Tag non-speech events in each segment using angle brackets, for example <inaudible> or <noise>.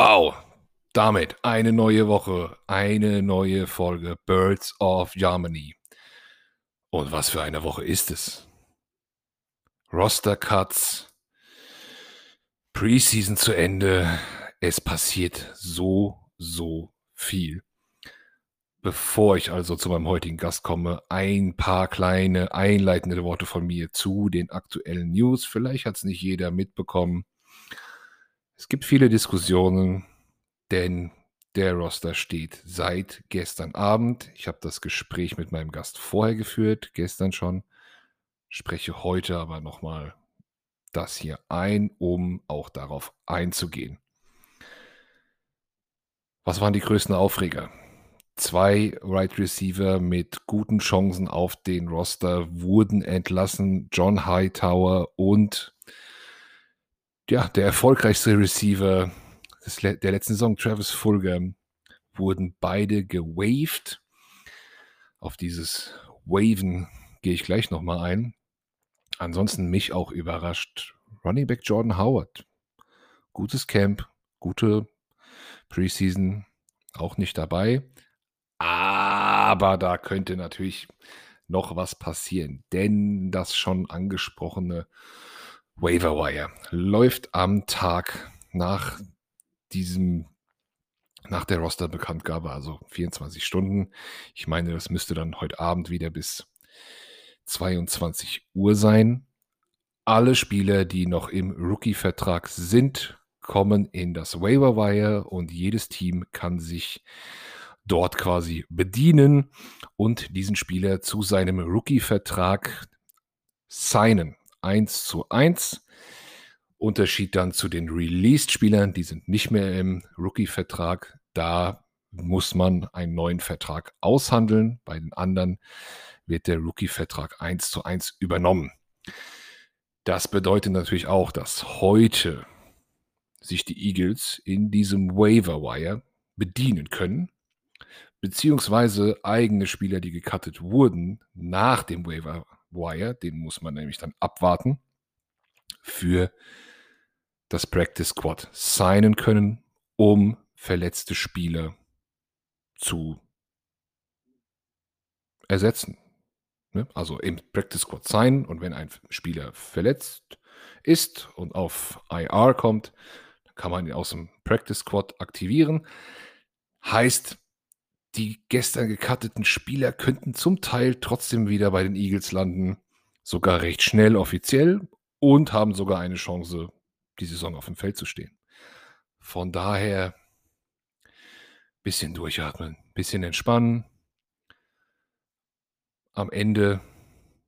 Wow, damit eine neue Woche, eine neue Folge Birds of Germany. Und was für eine Woche ist es? Roster Cuts, Preseason zu Ende. Es passiert so, so viel. Bevor ich also zu meinem heutigen Gast komme, ein paar kleine einleitende Worte von mir zu den aktuellen News. Vielleicht hat es nicht jeder mitbekommen. Es gibt viele Diskussionen, denn der Roster steht seit gestern Abend. Ich habe das Gespräch mit meinem Gast vorher geführt, gestern schon. Spreche heute aber nochmal das hier ein, um auch darauf einzugehen. Was waren die größten Aufreger? Zwei Right Receiver mit guten Chancen auf den Roster wurden entlassen. John Hightower und ja, der erfolgreichste Receiver der letzten Saison, Travis Fulgham, wurden beide gewaved. Auf dieses Waven gehe ich gleich nochmal ein. Ansonsten mich auch überrascht. Running Back Jordan Howard. Gutes Camp, gute Preseason, auch nicht dabei. Aber da könnte natürlich noch was passieren, denn das schon angesprochene Waiver Wire läuft am Tag nach diesem, nach der Roster-Bekanntgabe, also 24 Stunden. Ich meine, das müsste dann heute Abend wieder bis 22 Uhr sein. Alle Spieler, die noch im Rookie-Vertrag sind, kommen in das Waiver Wire und jedes Team kann sich dort quasi bedienen und diesen Spieler zu seinem Rookie-Vertrag signen. 1 zu 1. Unterschied dann zu den Released-Spielern, die sind nicht mehr im Rookie-Vertrag. Da muss man einen neuen Vertrag aushandeln. Bei den anderen wird der Rookie-Vertrag 1 zu 1 übernommen. Das bedeutet natürlich auch, dass heute sich die Eagles in diesem Waiver Wire bedienen können, beziehungsweise eigene Spieler, die gecuttet wurden nach dem Waiver Wire, den muss man nämlich dann abwarten, für das Practice Squad signen können, um verletzte Spieler zu ersetzen. Ne? Also im Practice Squad signen und wenn ein Spieler verletzt ist und auf IR kommt, kann man ihn aus dem Practice Squad aktivieren. Heißt, die gestern gecutteten Spieler könnten zum Teil trotzdem wieder bei den Eagles landen, sogar recht schnell offiziell und haben sogar eine Chance, die Saison auf dem Feld zu stehen. Von daher bisschen durchatmen, bisschen entspannen. Am Ende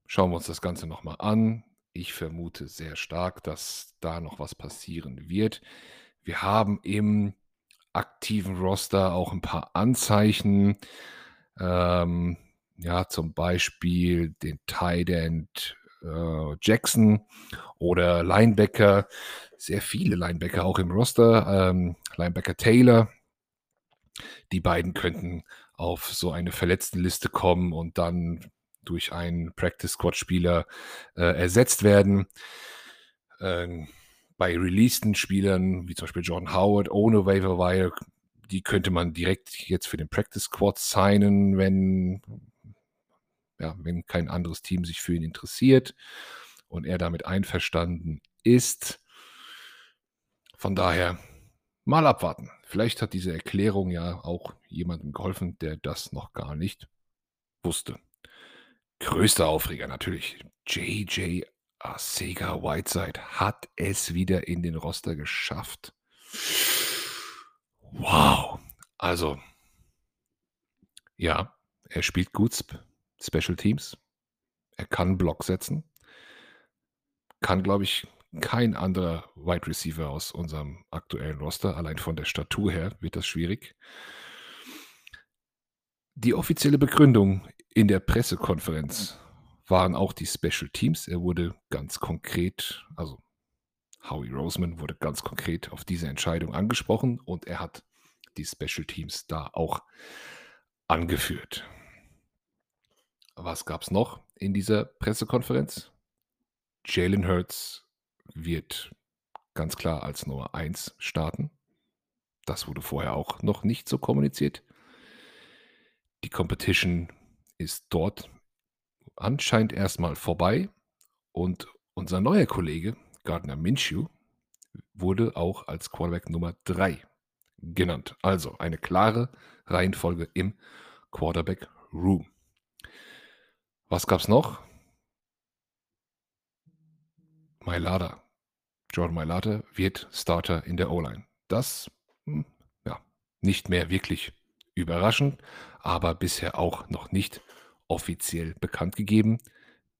schauen wir uns das Ganze nochmal an. Ich vermute sehr stark, dass da noch was passieren wird. Wir haben im aktiven Roster auch ein paar Anzeichen. Ähm, ja, zum Beispiel den Tight End äh, Jackson oder Linebacker. Sehr viele Linebacker auch im Roster. Ähm, Linebacker Taylor. Die beiden könnten auf so eine verletzten Liste kommen und dann durch einen Practice Squad Spieler äh, ersetzt werden. Ähm, bei releaseden Spielern, wie zum Beispiel Jordan Howard, ohne Waiver Wire, die könnte man direkt jetzt für den Practice Squad signen, wenn, ja, wenn kein anderes Team sich für ihn interessiert und er damit einverstanden ist. Von daher mal abwarten. Vielleicht hat diese Erklärung ja auch jemandem geholfen, der das noch gar nicht wusste. Größter Aufreger natürlich. JJ Ah, Sega Whiteside hat es wieder in den Roster geschafft. Wow. Also, ja, er spielt gut Sp Special Teams. Er kann Block setzen. Kann, glaube ich, kein anderer Wide Receiver aus unserem aktuellen Roster. Allein von der Statur her wird das schwierig. Die offizielle Begründung in der Pressekonferenz waren auch die Special Teams. Er wurde ganz konkret, also Howie Roseman wurde ganz konkret auf diese Entscheidung angesprochen und er hat die Special Teams da auch angeführt. Was gab es noch in dieser Pressekonferenz? Jalen Hurts wird ganz klar als Nummer 1 starten. Das wurde vorher auch noch nicht so kommuniziert. Die Competition ist dort anscheinend erstmal vorbei und unser neuer Kollege Gardner Minshew wurde auch als Quarterback Nummer 3 genannt. Also eine klare Reihenfolge im Quarterback Room. Was gab's noch? Mailata. Jordan Mailata wird Starter in der O-Line. Das, hm, ja, nicht mehr wirklich überraschend, aber bisher auch noch nicht offiziell bekannt gegeben.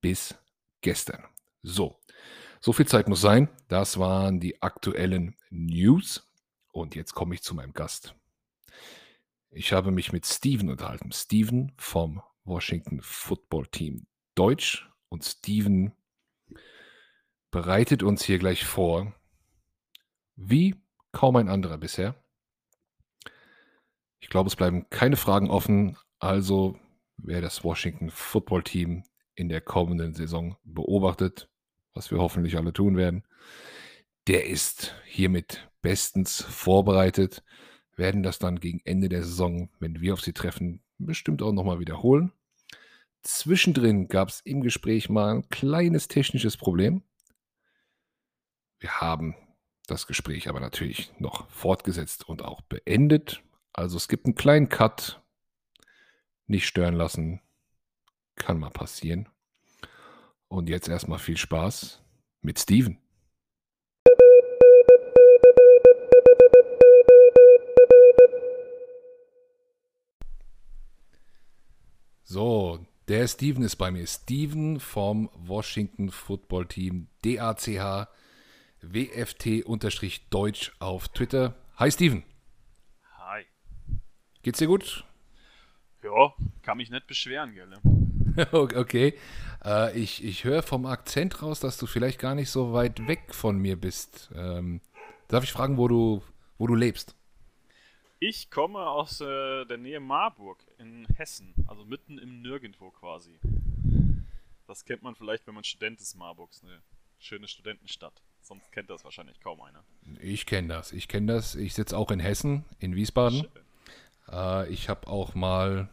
Bis gestern. So, so viel Zeit muss sein. Das waren die aktuellen News. Und jetzt komme ich zu meinem Gast. Ich habe mich mit Steven unterhalten. Steven vom Washington Football Team Deutsch. Und Steven bereitet uns hier gleich vor, wie kaum ein anderer bisher. Ich glaube, es bleiben keine Fragen offen. Also, wer das Washington Football Team in der kommenden Saison beobachtet, was wir hoffentlich alle tun werden, der ist hiermit bestens vorbereitet. Werden das dann gegen Ende der Saison, wenn wir auf sie treffen, bestimmt auch nochmal wiederholen. Zwischendrin gab es im Gespräch mal ein kleines technisches Problem. Wir haben das Gespräch aber natürlich noch fortgesetzt und auch beendet. Also es gibt einen kleinen Cut. Nicht stören lassen. Kann mal passieren. Und jetzt erstmal viel Spaß mit Steven. So, der Steven ist bei mir. Steven vom Washington Football Team DACH WFT-Deutsch auf Twitter. Hi Steven. Hi. Geht's dir gut? Ja, kann mich nicht beschweren, gell? <laughs> okay. Äh, ich ich höre vom Akzent raus, dass du vielleicht gar nicht so weit weg von mir bist. Ähm, darf ich fragen, wo du, wo du lebst? Ich komme aus äh, der Nähe Marburg in Hessen, also mitten im Nirgendwo quasi. Das kennt man vielleicht, wenn man Student ist, Marburgs, eine schöne Studentenstadt. Sonst kennt das wahrscheinlich kaum einer. Ich kenne das. Ich kenne das. Ich sitze auch in Hessen, in Wiesbaden. Äh, ich habe auch mal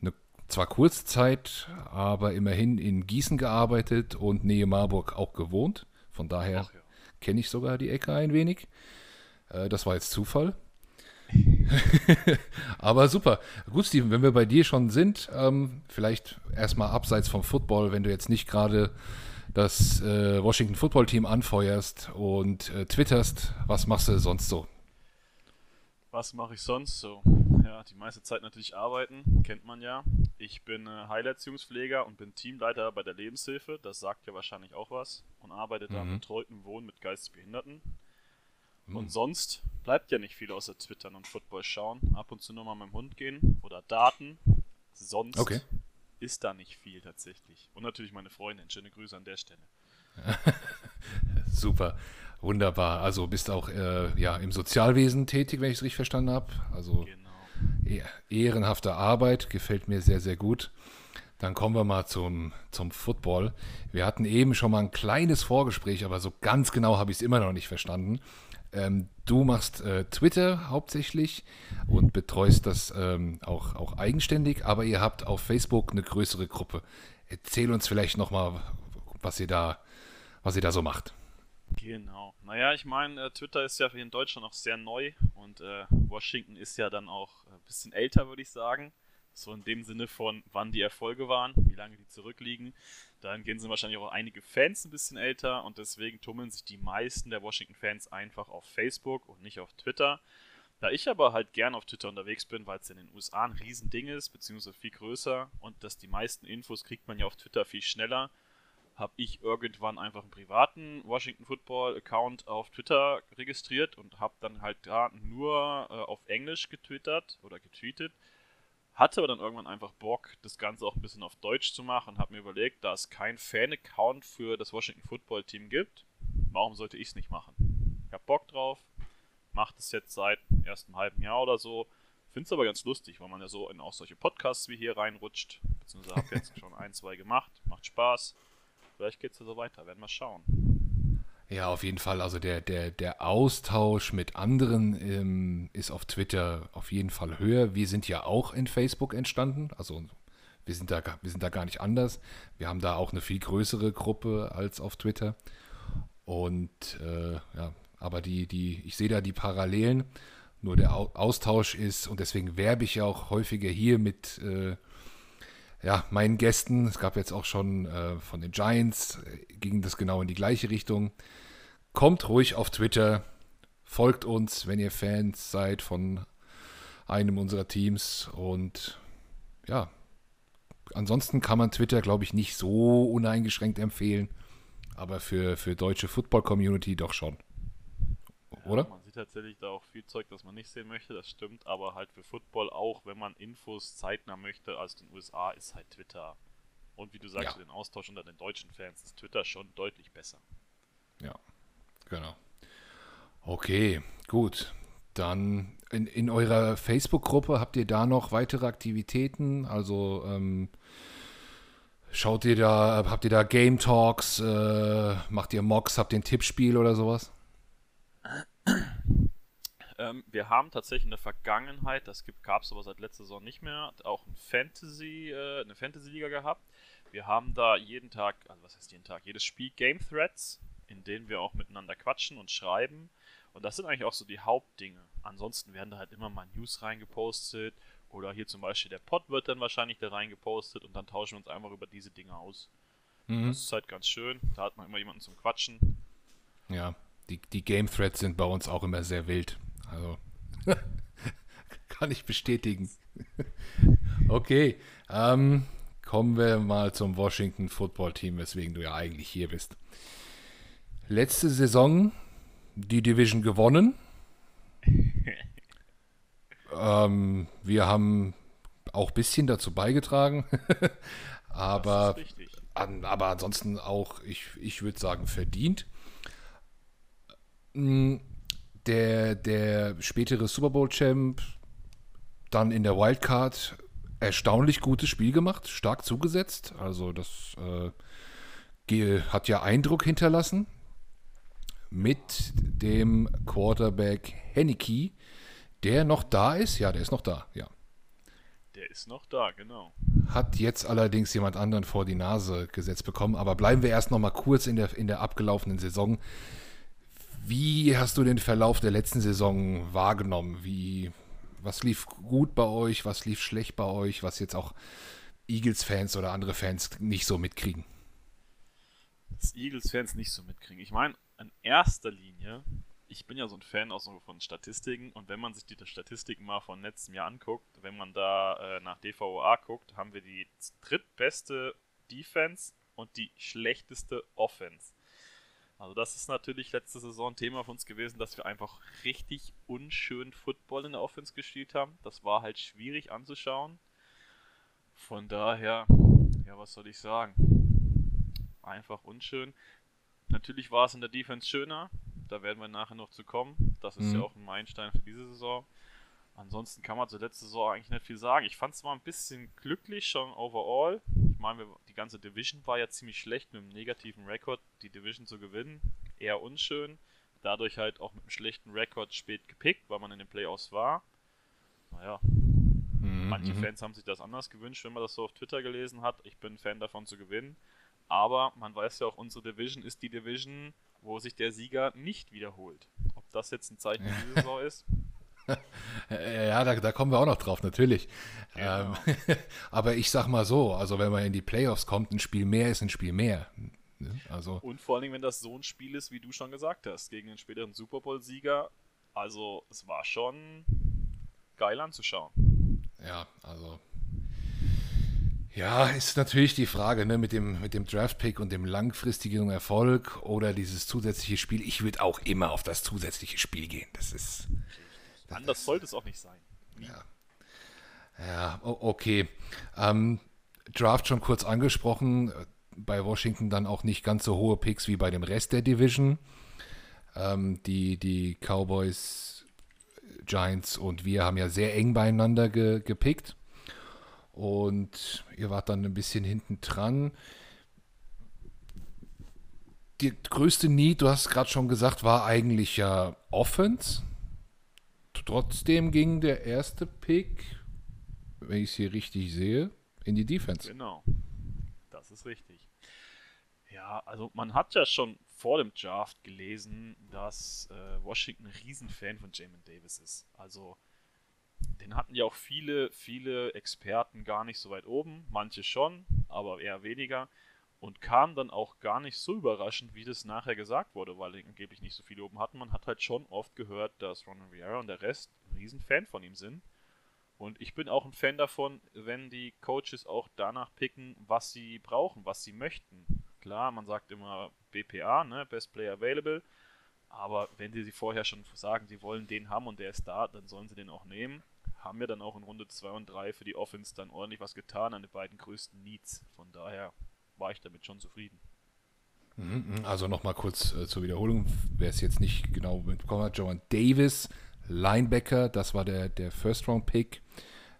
eine zwar kurze Zeit, aber immerhin in Gießen gearbeitet und Nähe Marburg auch gewohnt. Von daher ja. kenne ich sogar die Ecke ein wenig. Äh, das war jetzt Zufall. <laughs> aber super. Gut, Steven, wenn wir bei dir schon sind, ähm, vielleicht erstmal abseits vom Football, wenn du jetzt nicht gerade das äh, Washington Football Team anfeuerst und äh, twitterst, was machst du sonst so? Was mache ich sonst so? Ja, die meiste Zeit natürlich arbeiten, kennt man ja. Ich bin äh, Heilerziehungspfleger und bin Teamleiter bei der Lebenshilfe, das sagt ja wahrscheinlich auch was, und arbeite mhm. da im betreuten Wohnen mit Geistesbehinderten. Mhm. Und sonst bleibt ja nicht viel außer Twittern und Football schauen, ab und zu nur mal mit dem Hund gehen oder Daten. Sonst okay ist da nicht viel tatsächlich. Und natürlich meine Freundin. Schöne Grüße an der Stelle. <laughs> Super, wunderbar. Also bist auch äh, ja, im Sozialwesen tätig, wenn ich es richtig verstanden habe. Also genau. Ehrenhafte Arbeit, gefällt mir sehr, sehr gut. Dann kommen wir mal zum, zum Football. Wir hatten eben schon mal ein kleines Vorgespräch, aber so ganz genau habe ich es immer noch nicht verstanden. Ähm, du machst äh, Twitter hauptsächlich und betreust das ähm, auch, auch eigenständig, aber ihr habt auf Facebook eine größere Gruppe. Erzähl uns vielleicht nochmal, was was ihr da so macht. Genau. Naja, ich meine, äh, Twitter ist ja in Deutschland noch sehr neu und äh, Washington ist ja dann auch ein bisschen älter, würde ich sagen. So in dem Sinne von, wann die Erfolge waren, wie lange die zurückliegen. Dahingehend sind wahrscheinlich auch einige Fans ein bisschen älter und deswegen tummeln sich die meisten der Washington-Fans einfach auf Facebook und nicht auf Twitter. Da ich aber halt gern auf Twitter unterwegs bin, weil es in den USA ein Riesending ist, beziehungsweise viel größer und dass die meisten Infos kriegt man ja auf Twitter viel schneller, habe ich irgendwann einfach einen privaten Washington Football Account auf Twitter registriert und habe dann halt da nur äh, auf Englisch getwittert oder getweetet hatte aber dann irgendwann einfach Bock, das Ganze auch ein bisschen auf Deutsch zu machen und habe mir überlegt, da es kein Fan-Account für das Washington Football Team gibt, warum sollte ich es nicht machen? Ich habe Bock drauf, mache das jetzt seit ersten halben Jahr oder so. Finde es aber ganz lustig, weil man ja so in auch solche Podcasts wie hier reinrutscht. Beziehungsweise habe jetzt schon ein, zwei gemacht. Macht Spaß. Vielleicht geht es ja so weiter. Werden wir schauen. Ja, auf jeden Fall. Also der, der, der Austausch mit anderen ähm, ist auf Twitter auf jeden Fall höher. Wir sind ja auch in Facebook entstanden. Also wir sind, da, wir sind da gar nicht anders. Wir haben da auch eine viel größere Gruppe als auf Twitter. Und äh, ja, aber die, die, ich sehe da die Parallelen. Nur der Austausch ist, und deswegen werbe ich ja auch häufiger hier mit äh, ja, meinen Gästen. Es gab jetzt auch schon äh, von den Giants, äh, ging das genau in die gleiche Richtung. Kommt ruhig auf Twitter, folgt uns, wenn ihr Fans seid von einem unserer Teams. Und ja, ansonsten kann man Twitter, glaube ich, nicht so uneingeschränkt empfehlen. Aber für, für deutsche Football-Community doch schon. Oder? Ja, tatsächlich da auch viel Zeug, das man nicht sehen möchte, das stimmt, aber halt für Football auch, wenn man Infos zeitnah möchte als den USA, ist halt Twitter. Und wie du sagst, ja. den Austausch unter den deutschen Fans ist Twitter schon deutlich besser. Ja, genau. Okay, gut. Dann in, in eurer Facebook-Gruppe habt ihr da noch weitere Aktivitäten? Also ähm, schaut ihr da, habt ihr da Game Talks, äh, macht ihr Mocks, habt ihr ein Tippspiel oder sowas? Ähm, wir haben tatsächlich in der Vergangenheit, das gab es aber seit letzter Saison nicht mehr, auch ein Fantasy, äh, eine Fantasy-Liga gehabt. Wir haben da jeden Tag, also was heißt jeden Tag, jedes Spiel Game Threads, in denen wir auch miteinander quatschen und schreiben. Und das sind eigentlich auch so die Hauptdinge. Ansonsten werden da halt immer mal News reingepostet oder hier zum Beispiel der Pod wird dann wahrscheinlich da reingepostet und dann tauschen wir uns einfach über diese Dinge aus. Mhm. Das ist halt ganz schön. Da hat man immer jemanden zum Quatschen. Ja, die, die Game Threads sind bei uns auch immer sehr wild. Also <laughs> kann ich bestätigen. okay, ähm, kommen wir mal zum Washington Football Team, weswegen du ja eigentlich hier bist. Letzte Saison die Division gewonnen. <laughs> ähm, wir haben auch ein bisschen dazu beigetragen. <laughs> aber, an, aber ansonsten auch, ich, ich würde sagen, verdient. Der, der spätere Super Bowl-Champ dann in der Wildcard erstaunlich gutes Spiel gemacht, stark zugesetzt. Also das äh, hat ja Eindruck hinterlassen mit dem Quarterback Henneke, der noch da ist. Ja, der ist noch da, ja. Der ist noch da, genau. Hat jetzt allerdings jemand anderen vor die Nase gesetzt bekommen. Aber bleiben wir erst noch mal kurz in der, in der abgelaufenen Saison. Wie hast du den Verlauf der letzten Saison wahrgenommen? Wie, was lief gut bei euch, was lief schlecht bei euch, was jetzt auch Eagles-Fans oder andere Fans nicht so mitkriegen? Was Eagles-Fans nicht so mitkriegen. Ich meine, in erster Linie, ich bin ja so ein Fan auch so von Statistiken und wenn man sich die Statistiken mal von letztem Jahr anguckt, wenn man da äh, nach DVOA guckt, haben wir die drittbeste Defense und die schlechteste Offense. Also das ist natürlich letzte Saison ein Thema für uns gewesen, dass wir einfach richtig unschön Football in der Offense gespielt haben. Das war halt schwierig anzuschauen. Von daher, ja, was soll ich sagen? Einfach unschön. Natürlich war es in der Defense schöner. Da werden wir nachher noch zu kommen. Das ist mhm. ja auch ein Meilenstein für diese Saison. Ansonsten kann man zur letzten Saison eigentlich nicht viel sagen. Ich fand es mal ein bisschen glücklich schon overall. Ich meine, die ganze Division war ja ziemlich schlecht mit einem negativen Rekord, die Division zu gewinnen. Eher unschön. Dadurch halt auch mit einem schlechten Rekord spät gepickt, weil man in den Playoffs war. Naja, mhm. manche mhm. Fans haben sich das anders gewünscht, wenn man das so auf Twitter gelesen hat. Ich bin Fan davon zu gewinnen. Aber man weiß ja auch, unsere Division ist die Division, wo sich der Sieger nicht wiederholt. Ob das jetzt ein Zeichen für diese Saison ist, <laughs> ja, da, da, kommen wir auch noch drauf, natürlich. Genau. Ähm, <laughs> aber ich sag mal so, also wenn man in die Playoffs kommt, ein Spiel mehr ist ein Spiel mehr. Ne? Also, Und vor allem, wenn das so ein Spiel ist, wie du schon gesagt hast, gegen den späteren Super Bowl-Sieger. Also es war schon geil anzuschauen. Ja, also ja, ist natürlich die Frage, ne, mit dem, mit dem Draft-Pick und dem langfristigen Erfolg oder dieses zusätzliche Spiel. Ich würde auch immer auf das zusätzliche Spiel gehen. Das ist. Anders sollte es auch nicht sein. Nie. Ja. Ja, okay. Ähm, Draft schon kurz angesprochen. Bei Washington dann auch nicht ganz so hohe Picks wie bei dem Rest der Division. Ähm, die, die Cowboys, Giants und wir haben ja sehr eng beieinander ge, gepickt. Und ihr wart dann ein bisschen hinten dran. die größte Need, du hast gerade schon gesagt, war eigentlich ja Offense. Trotzdem ging der erste Pick, wenn ich es hier richtig sehe, in die Defense. Genau. Das ist richtig. Ja, also man hat ja schon vor dem Draft gelesen, dass äh, Washington ein Riesenfan von Jamin Davis ist. Also den hatten ja auch viele, viele Experten gar nicht so weit oben, manche schon, aber eher weniger. Und kam dann auch gar nicht so überraschend, wie das nachher gesagt wurde, weil angeblich nicht so viele oben hatten. Man hat halt schon oft gehört, dass Ron Rivera und der Rest ein Riesenfan von ihm sind. Und ich bin auch ein Fan davon, wenn die Coaches auch danach picken, was sie brauchen, was sie möchten. Klar, man sagt immer BPA, ne, Best Player Available. Aber wenn sie vorher schon sagen, sie wollen den haben und der ist da, dann sollen sie den auch nehmen. Haben wir dann auch in Runde 2 und 3 für die Offense dann ordentlich was getan an den beiden größten Needs. Von daher war ich damit schon zufrieden. Mhm, mhm. Also nochmal kurz äh, zur Wiederholung, wer es jetzt nicht genau mitbekommen hat. Joan Davis, Linebacker, das war der, der First-Round-Pick.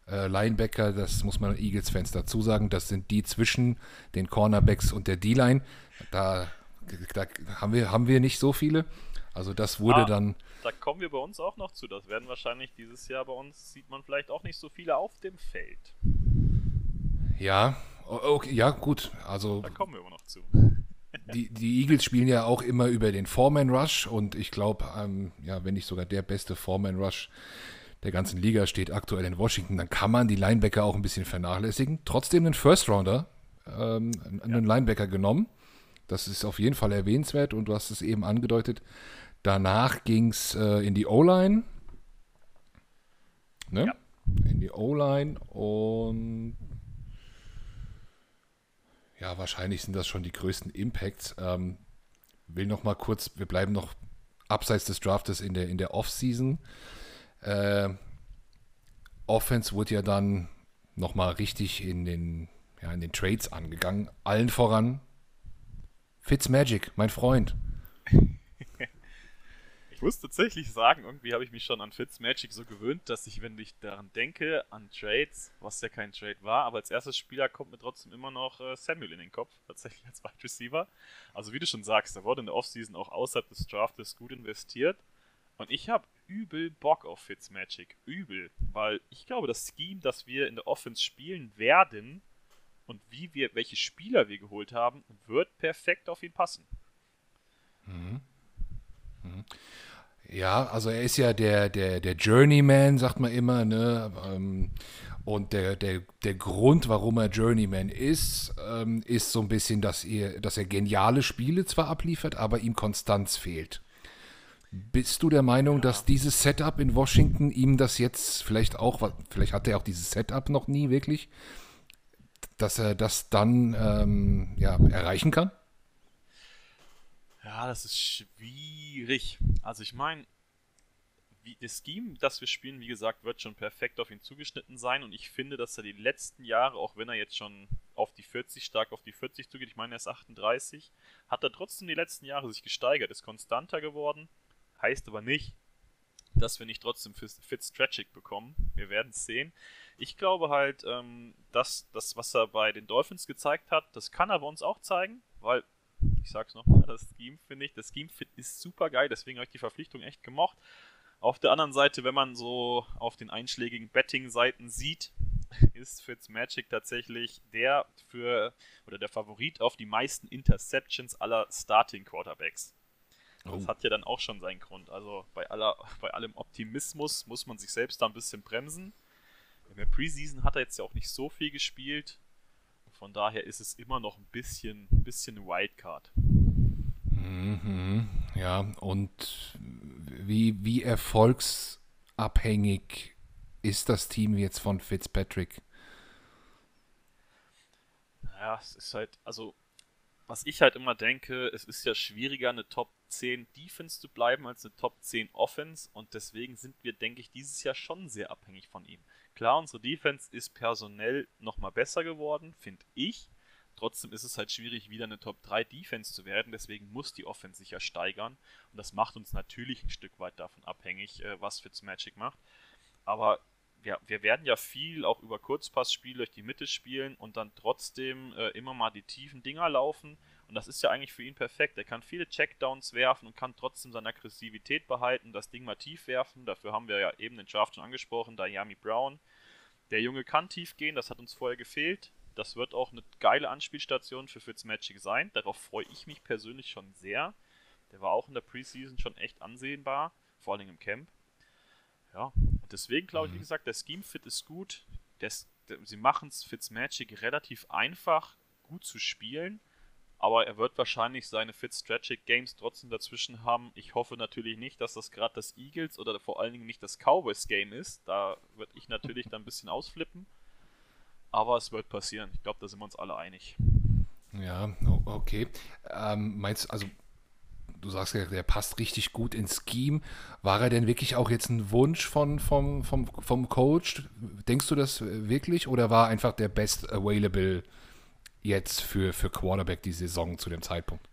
Äh, Linebacker, das muss man Eagles-Fans dazu sagen, das sind die zwischen den Cornerbacks und der D-Line. Da, da, haben, wir, haben wir nicht so viele. Also das wurde ah, dann. Da kommen wir bei uns auch noch zu. Das werden wahrscheinlich dieses Jahr bei uns, sieht man vielleicht auch nicht so viele auf dem Feld. Ja, okay, ja, gut. Also. Da kommen wir immer noch zu. <laughs> Die, die Eagles spielen ja auch immer über den Foreman Rush und ich glaube, ähm, ja, wenn nicht sogar der beste Foreman Rush der ganzen Liga steht aktuell in Washington, dann kann man die Linebacker auch ein bisschen vernachlässigen. Trotzdem einen First Rounder, ähm, einen ja. Linebacker genommen. Das ist auf jeden Fall erwähnenswert und du hast es eben angedeutet. Danach ging es äh, in die O-Line. Ne? Ja. In die O-Line und ja, wahrscheinlich sind das schon die größten Impacts. Ähm, will noch mal kurz, wir bleiben noch abseits des Draftes in der, in der Off-Season. Äh, Offense wurde ja dann nochmal richtig in den, ja, in den Trades angegangen. Allen voran Fitzmagic, mein Freund. Ich muss tatsächlich sagen, irgendwie habe ich mich schon an Fitzmagic so gewöhnt, dass ich, wenn ich daran denke, an Trades, was ja kein Trade war, aber als erstes Spieler kommt mir trotzdem immer noch äh, Samuel in den Kopf, tatsächlich als Wide Receiver. Also wie du schon sagst, da wurde in der Offseason auch außerhalb des Draftes gut investiert. Und ich habe übel Bock auf Fitzmagic. Übel. Weil ich glaube, das Scheme, das wir in der Offense spielen werden und wie wir, welche Spieler wir geholt haben, wird perfekt auf ihn passen. Mhm. Mhm. Ja, also er ist ja der, der, der Journeyman, sagt man immer, ne? Ähm, und der, der, der Grund, warum er Journeyman ist, ähm, ist so ein bisschen, dass er, dass er geniale Spiele zwar abliefert, aber ihm Konstanz fehlt. Bist du der Meinung, ja. dass dieses Setup in Washington ihm das jetzt vielleicht auch, vielleicht hat er auch dieses Setup noch nie wirklich, dass er das dann ähm, ja, erreichen kann? Ja, das ist schwierig. Also ich meine, das Scheme, das wir spielen, wie gesagt, wird schon perfekt auf ihn zugeschnitten sein und ich finde, dass er die letzten Jahre, auch wenn er jetzt schon auf die 40, stark auf die 40 zugeht, ich meine, er ist 38, hat er trotzdem die letzten Jahre sich gesteigert, ist konstanter geworden, heißt aber nicht, dass wir nicht trotzdem Fitztragic bekommen. Wir werden es sehen. Ich glaube halt, ähm, dass das, was er bei den Dolphins gezeigt hat, das kann er bei uns auch zeigen, weil, ich sag's nochmal, das Scheme finde ich, das Scheme ist super geil, deswegen habe ich die Verpflichtung echt gemocht. Auf der anderen Seite, wenn man so auf den einschlägigen Betting-Seiten sieht, <laughs> ist Fitzmagic tatsächlich der für oder der Favorit auf die meisten Interceptions aller Starting Quarterbacks. Das oh. hat ja dann auch schon seinen Grund. Also bei, aller, bei allem Optimismus muss man sich selbst da ein bisschen bremsen. In der Preseason hat er jetzt ja auch nicht so viel gespielt. Von daher ist es immer noch ein bisschen, ein bisschen Wildcard. Mhm, ja, und wie, wie erfolgsabhängig ist das Team jetzt von Fitzpatrick? Ja, es ist halt, also was ich halt immer denke, es ist ja schwieriger, eine Top 10 Defense zu bleiben als eine Top 10 Offense und deswegen sind wir, denke ich, dieses Jahr schon sehr abhängig von ihm. Klar, unsere Defense ist personell nochmal besser geworden, finde ich. Trotzdem ist es halt schwierig, wieder eine Top 3 Defense zu werden, deswegen muss die Offense sich ja steigern und das macht uns natürlich ein Stück weit davon abhängig, äh, was Fitzmagic macht. Aber ja, wir werden ja viel auch über Kurzpassspiel durch die Mitte spielen und dann trotzdem äh, immer mal die tiefen Dinger laufen. Und das ist ja eigentlich für ihn perfekt. Er kann viele Checkdowns werfen und kann trotzdem seine Aggressivität behalten, das Ding mal tief werfen. Dafür haben wir ja eben den Draft schon angesprochen, Diami Brown. Der Junge kann tief gehen, das hat uns vorher gefehlt. Das wird auch eine geile Anspielstation für Fitzmagic sein. Darauf freue ich mich persönlich schon sehr. Der war auch in der Preseason schon echt ansehnbar, vor allem im Camp. Ja, und deswegen glaube ich, wie mhm. gesagt, der Scheme-Fit ist gut. Der, der, sie machen es Fitzmagic relativ einfach, gut zu spielen. Aber er wird wahrscheinlich seine Fitztragic Games trotzdem dazwischen haben. Ich hoffe natürlich nicht, dass das gerade das Eagles oder vor allen Dingen nicht das Cowboys Game ist. Da würde ich natürlich dann ein bisschen ausflippen. Aber es wird passieren. Ich glaube, da sind wir uns alle einig. Ja, okay. Ähm, meinst also du sagst ja, der passt richtig gut ins Scheme. War er denn wirklich auch jetzt ein Wunsch von, vom, vom, vom Coach? Denkst du das wirklich? Oder war einfach der Best Available jetzt für, für Quarterback die Saison zu dem Zeitpunkt?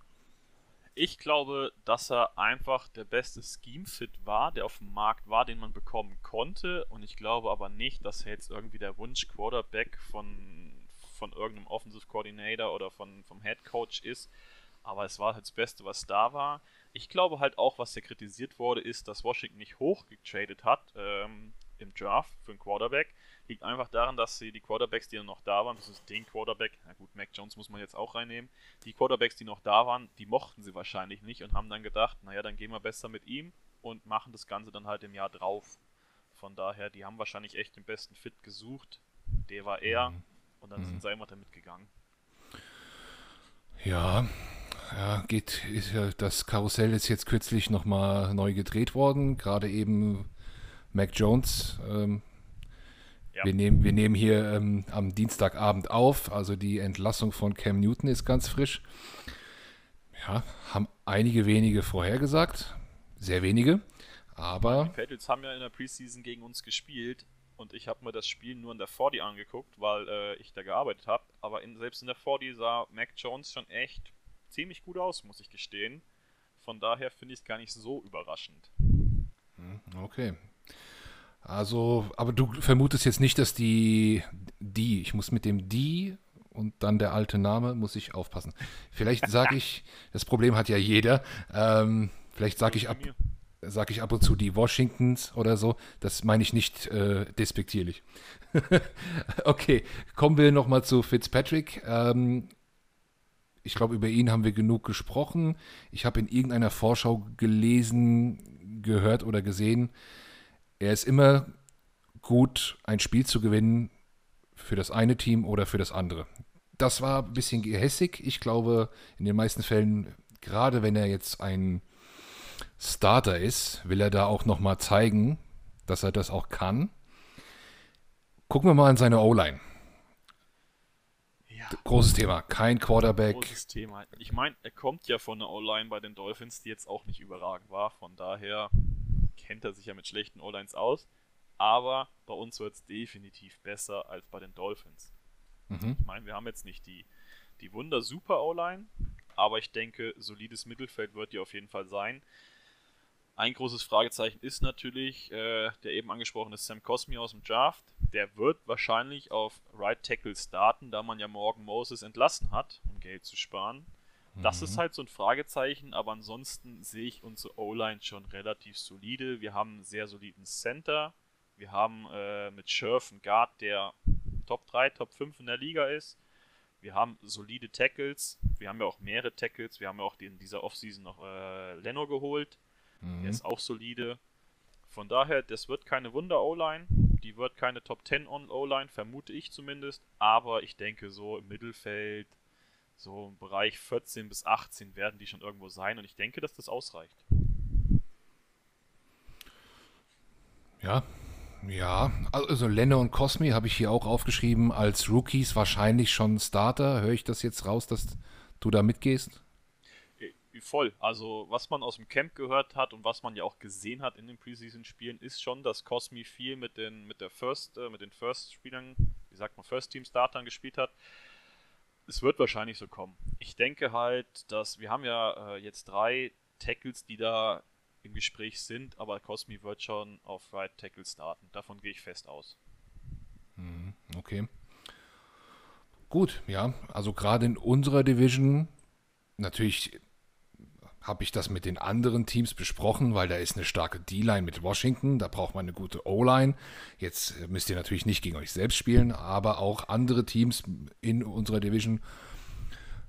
Ich glaube, dass er einfach der beste Scheme-Fit war, der auf dem Markt war, den man bekommen konnte. Und ich glaube aber nicht, dass er jetzt irgendwie der Wunsch-Quarterback von, von irgendeinem Offensive Coordinator oder von, vom Head Coach ist. Aber es war halt das Beste, was da war. Ich glaube halt auch, was hier kritisiert wurde, ist, dass Washington nicht hoch getradet hat ähm, im Draft für einen Quarterback liegt einfach daran, dass sie die Quarterbacks, die noch da waren, das ist den Quarterback, na gut, Mac Jones muss man jetzt auch reinnehmen, die Quarterbacks, die noch da waren, die mochten sie wahrscheinlich nicht und haben dann gedacht, naja, dann gehen wir besser mit ihm und machen das Ganze dann halt im Jahr drauf. Von daher, die haben wahrscheinlich echt den besten Fit gesucht. Der war er mhm. und dann mhm. sind sie einfach damit gegangen. Ja, ja, geht, ist ja, das Karussell ist jetzt kürzlich nochmal neu gedreht worden. Gerade eben Mac Jones ähm, ja. Wir, nehmen, wir nehmen hier ähm, am Dienstagabend auf, also die Entlassung von Cam Newton ist ganz frisch. Ja, haben einige wenige vorhergesagt, sehr wenige, aber... Die Patriots haben ja in der Preseason gegen uns gespielt und ich habe mir das Spiel nur in der 40 angeguckt, weil äh, ich da gearbeitet habe, aber in, selbst in der 40 sah Mac Jones schon echt ziemlich gut aus, muss ich gestehen. Von daher finde ich es gar nicht so überraschend. Hm, okay, also, aber du vermutest jetzt nicht, dass die, die, ich muss mit dem die und dann der alte Name, muss ich aufpassen. Vielleicht sage ich, <laughs> das Problem hat ja jeder, ähm, vielleicht sage ich ab, sage ich ab und zu die Washingtons oder so. Das meine ich nicht äh, despektierlich. <laughs> okay, kommen wir nochmal zu Fitzpatrick. Ähm, ich glaube, über ihn haben wir genug gesprochen. Ich habe in irgendeiner Vorschau gelesen, gehört oder gesehen, er ist immer gut, ein Spiel zu gewinnen für das eine Team oder für das andere. Das war ein bisschen gehässig. Ich glaube, in den meisten Fällen, gerade wenn er jetzt ein Starter ist, will er da auch nochmal zeigen, dass er das auch kann. Gucken wir mal an seine O-Line. Ja. Großes Thema. Kein Quarterback. Großes Thema. Ich meine, er kommt ja von der O-Line bei den Dolphins, die jetzt auch nicht überragend war. Von daher kennt er sich ja mit schlechten O-Lines aus. Aber bei uns wird es definitiv besser als bei den Dolphins. Mhm. Ich meine, wir haben jetzt nicht die, die Wunder-Super O-Line, aber ich denke, solides Mittelfeld wird die auf jeden Fall sein. Ein großes Fragezeichen ist natürlich äh, der eben angesprochene Sam Cosmi aus dem Draft. Der wird wahrscheinlich auf Right Tackle starten, da man ja Morgan Moses entlassen hat, um Geld zu sparen. Das mhm. ist halt so ein Fragezeichen, aber ansonsten sehe ich unsere O-Line schon relativ solide. Wir haben einen sehr soliden Center. Wir haben äh, mit Scherf einen Guard, der Top 3, Top 5 in der Liga ist. Wir haben solide Tackles. Wir haben ja auch mehrere Tackles. Wir haben ja auch in dieser Offseason noch äh, Leno geholt. Mhm. Der ist auch solide. Von daher, das wird keine Wunder-O-Line. Die wird keine Top 10 O-Line, vermute ich zumindest. Aber ich denke, so im Mittelfeld so im Bereich 14 bis 18 werden die schon irgendwo sein und ich denke, dass das ausreicht. Ja, ja, also Lenne und Cosmi habe ich hier auch aufgeschrieben als Rookies wahrscheinlich schon Starter. Höre ich das jetzt raus, dass du da mitgehst? Äh, voll. Also was man aus dem Camp gehört hat und was man ja auch gesehen hat in den Preseason-Spielen, ist schon, dass Cosmi viel mit den mit der First, äh, mit den First-Spielern, wie sagt man, First-Team-Startern gespielt hat es wird wahrscheinlich so kommen. Ich denke halt, dass wir haben ja äh, jetzt drei Tackles, die da im Gespräch sind, aber Cosmi wird schon auf Right Tackle starten. Davon gehe ich fest aus. Mhm, okay. Gut, ja. Also gerade in unserer Division natürlich habe ich das mit den anderen Teams besprochen, weil da ist eine starke D-Line mit Washington, da braucht man eine gute O-Line. Jetzt müsst ihr natürlich nicht gegen euch selbst spielen, aber auch andere Teams in unserer Division,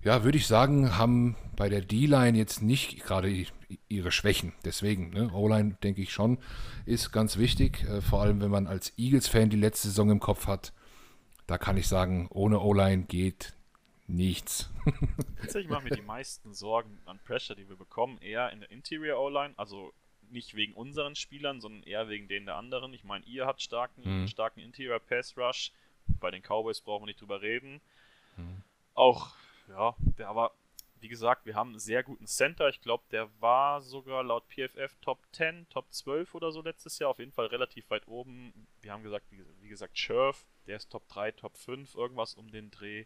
ja, würde ich sagen, haben bei der D-Line jetzt nicht gerade ihre Schwächen. Deswegen, ne, O-Line, denke ich schon, ist ganz wichtig, äh, vor allem wenn man als Eagles-Fan die letzte Saison im Kopf hat. Da kann ich sagen, ohne O-Line geht Nichts. <laughs> Tatsächlich machen wir die meisten Sorgen an Pressure, die wir bekommen, eher in der Interior O-Line, also nicht wegen unseren Spielern, sondern eher wegen denen der anderen. Ich meine, ihr habt starken, mhm. starken Interior Pass Rush. Bei den Cowboys brauchen wir nicht drüber reden. Mhm. Auch, ja, der aber, wie gesagt, wir haben einen sehr guten Center. Ich glaube, der war sogar laut PFF Top 10, Top 12 oder so letztes Jahr. Auf jeden Fall relativ weit oben. Wir haben gesagt, wie, wie gesagt, Scherf, der ist Top 3, Top 5, irgendwas um den Dreh.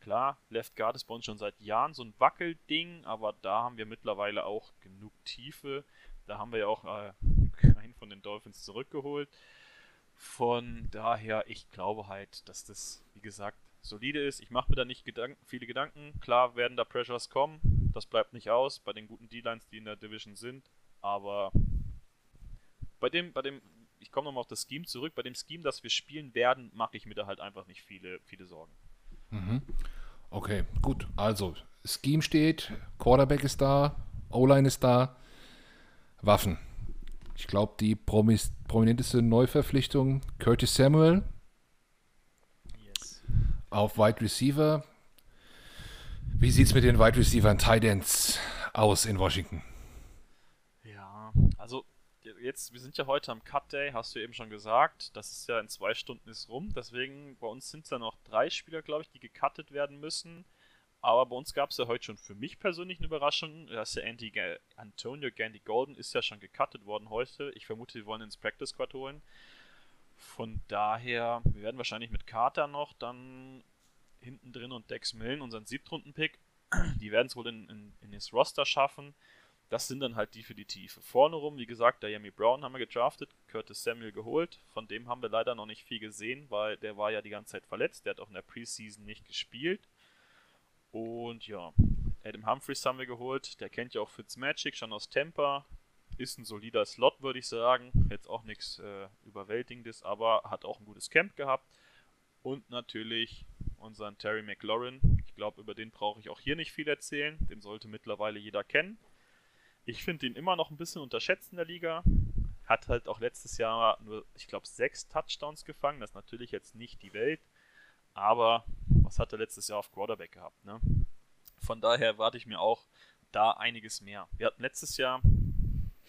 Klar, Left Guard ist bei uns schon seit Jahren so ein Wackelding, aber da haben wir mittlerweile auch genug Tiefe. Da haben wir ja auch äh, einen von den Dolphins zurückgeholt. Von daher, ich glaube halt, dass das, wie gesagt, solide ist. Ich mache mir da nicht Gedanken, viele Gedanken. Klar werden da Pressures kommen. Das bleibt nicht aus bei den guten D-Lines, die in der Division sind. Aber bei dem, bei dem, ich komme nochmal auf das Scheme zurück. Bei dem Scheme, das wir spielen werden, mache ich mir da halt einfach nicht viele, viele Sorgen. Mhm. Okay, gut. Also, Scheme steht, Quarterback ist da, O-Line ist da, Waffen. Ich glaube, die promis prominenteste Neuverpflichtung, Curtis Samuel. Yes. Auf Wide Receiver. Wie sieht es mit den Wide Receivern Tight Ends aus in Washington? Ja, also jetzt, wir sind ja heute am Cut Day, hast du eben schon gesagt. Das ist ja in zwei Stunden ist rum. Deswegen, bei uns sind es ja noch drei Spieler, glaube ich, die gecuttet werden müssen. Aber bei uns gab es ja heute schon für mich persönlich eine Überraschung. Dass der Andy, Antonio Gandy Golden ist ja schon gecuttet worden heute. Ich vermute, sie wollen ins Practice Squad holen. Von daher, wir werden wahrscheinlich mit Carter noch dann hinten drin und Dex Millen, unseren Siebtrunden-Pick, die werden es wohl in, in, in das Roster schaffen. Das sind dann halt die für die Tiefe. Vorne rum, wie gesagt, Diami Brown haben wir gedraftet, Curtis Samuel geholt. Von dem haben wir leider noch nicht viel gesehen, weil der war ja die ganze Zeit verletzt. Der hat auch in der Preseason nicht gespielt. Und ja, Adam Humphries haben wir geholt. Der kennt ja auch Fitzmagic schon aus Tampa. Ist ein solider Slot, würde ich sagen. Jetzt auch nichts äh, Überwältigendes, aber hat auch ein gutes Camp gehabt. Und natürlich unseren Terry McLaurin. Ich glaube, über den brauche ich auch hier nicht viel erzählen. Den sollte mittlerweile jeder kennen. Ich finde ihn immer noch ein bisschen unterschätzt in der Liga. Hat halt auch letztes Jahr nur, ich glaube, sechs Touchdowns gefangen. Das ist natürlich jetzt nicht die Welt. Aber was hat er letztes Jahr auf Quarterback gehabt? Ne? Von daher erwarte ich mir auch da einiges mehr. Wir hatten letztes Jahr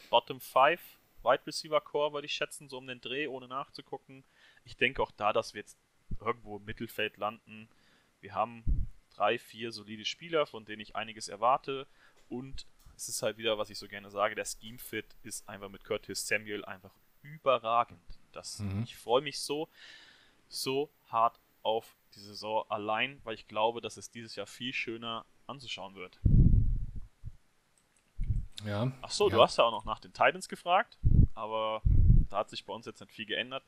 Bottom 5 Wide Receiver Core, würde ich schätzen, so um den Dreh, ohne nachzugucken. Ich denke auch da, dass wir jetzt irgendwo im Mittelfeld landen. Wir haben drei, vier solide Spieler, von denen ich einiges erwarte. Und es ist halt wieder, was ich so gerne sage, der Scheme Fit ist einfach mit Curtis Samuel einfach überragend. Das, mhm. Ich freue mich so, so hart auf die Saison allein, weil ich glaube, dass es dieses Jahr viel schöner anzuschauen wird. Ja. Achso, ja. du hast ja auch noch nach den Titans gefragt, aber da hat sich bei uns jetzt nicht viel geändert.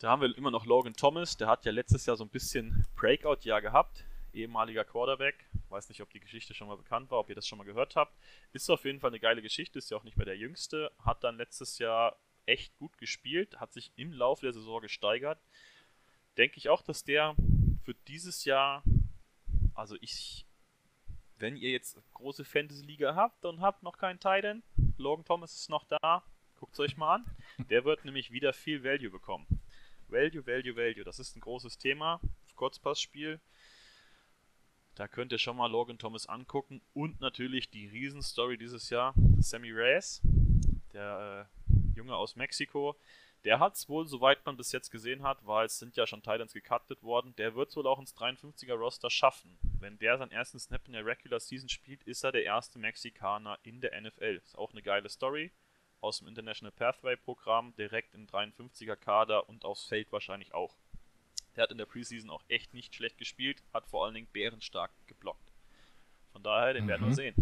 Da haben wir immer noch Logan Thomas, der hat ja letztes Jahr so ein bisschen Breakout-Jahr gehabt ehemaliger Quarterback. Weiß nicht, ob die Geschichte schon mal bekannt war, ob ihr das schon mal gehört habt. Ist auf jeden Fall eine geile Geschichte, ist ja auch nicht mehr der Jüngste. Hat dann letztes Jahr echt gut gespielt, hat sich im Laufe der Saison gesteigert. Denke ich auch, dass der für dieses Jahr, also ich, wenn ihr jetzt große Fantasy-Liga habt und habt noch keinen Titan, Logan Thomas ist noch da, guckt es euch mal an. Der wird nämlich wieder viel Value bekommen. Value, Value, Value, das ist ein großes Thema. Kurzpassspiel. Da könnt ihr schon mal Logan Thomas angucken und natürlich die Riesenstory dieses Jahr, Sammy Reyes, der äh, Junge aus Mexiko. Der hat es wohl, soweit man bis jetzt gesehen hat, weil es sind ja schon Titans gecuttet worden, der wird es wohl auch ins 53er Roster schaffen. Wenn der seinen ersten Snap in der Regular Season spielt, ist er der erste Mexikaner in der NFL. Ist auch eine geile Story aus dem International Pathway Programm, direkt in 53er Kader und aufs Feld wahrscheinlich auch. Der hat in der Preseason auch echt nicht schlecht gespielt, hat vor allen Dingen bärenstark geblockt. Von daher, den mhm. werden wir mhm. sehen.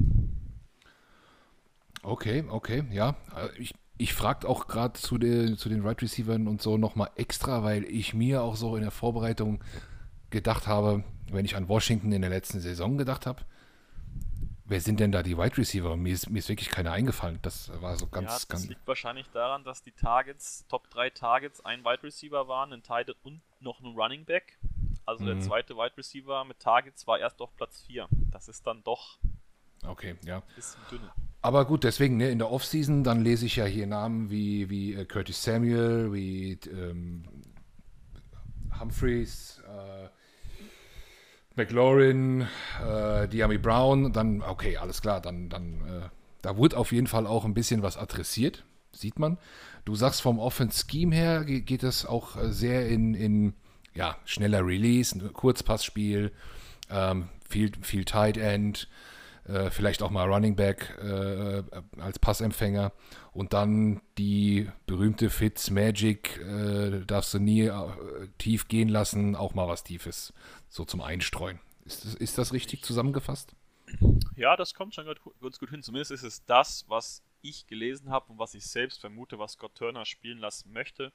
Okay, okay, ja. Äh, ich, ich frage auch gerade zu, zu den Right Receivern und so nochmal extra, weil ich mir auch so in der Vorbereitung gedacht habe, wenn ich an Washington in der letzten Saison gedacht habe, Wer sind denn da die Wide Receiver? Mir ist, mir ist wirklich keiner eingefallen. Das war so ganz, ja, das ganz. liegt wahrscheinlich daran, dass die Targets, Top 3 Targets, ein Wide Receiver waren, ein Tight und noch ein Running Back. Also mhm. der zweite Wide Receiver mit Targets war erst auf Platz 4. Das ist dann doch okay, ja. ein bisschen dünne. Aber gut, deswegen, ne, in der Offseason, dann lese ich ja hier Namen wie, wie äh, Curtis Samuel, wie ähm, Humphreys, äh, McLaurin, äh, Diami Brown, dann, okay, alles klar, dann, dann, äh, da wurde auf jeden Fall auch ein bisschen was adressiert, sieht man. Du sagst vom Offense-Scheme her geht es auch äh, sehr in, in ja, schneller Release, Kurzpassspiel, ähm, viel, viel Tight End, äh, vielleicht auch mal Running Back äh, als Passempfänger und dann die berühmte Fitz Magic, äh, darfst du nie äh, tief gehen lassen, auch mal was Tiefes so zum Einstreuen. Ist das, ist das richtig zusammengefasst? Ja, das kommt schon ganz gut hin. Zumindest ist es das, was ich gelesen habe und was ich selbst vermute, was Scott Turner spielen lassen möchte.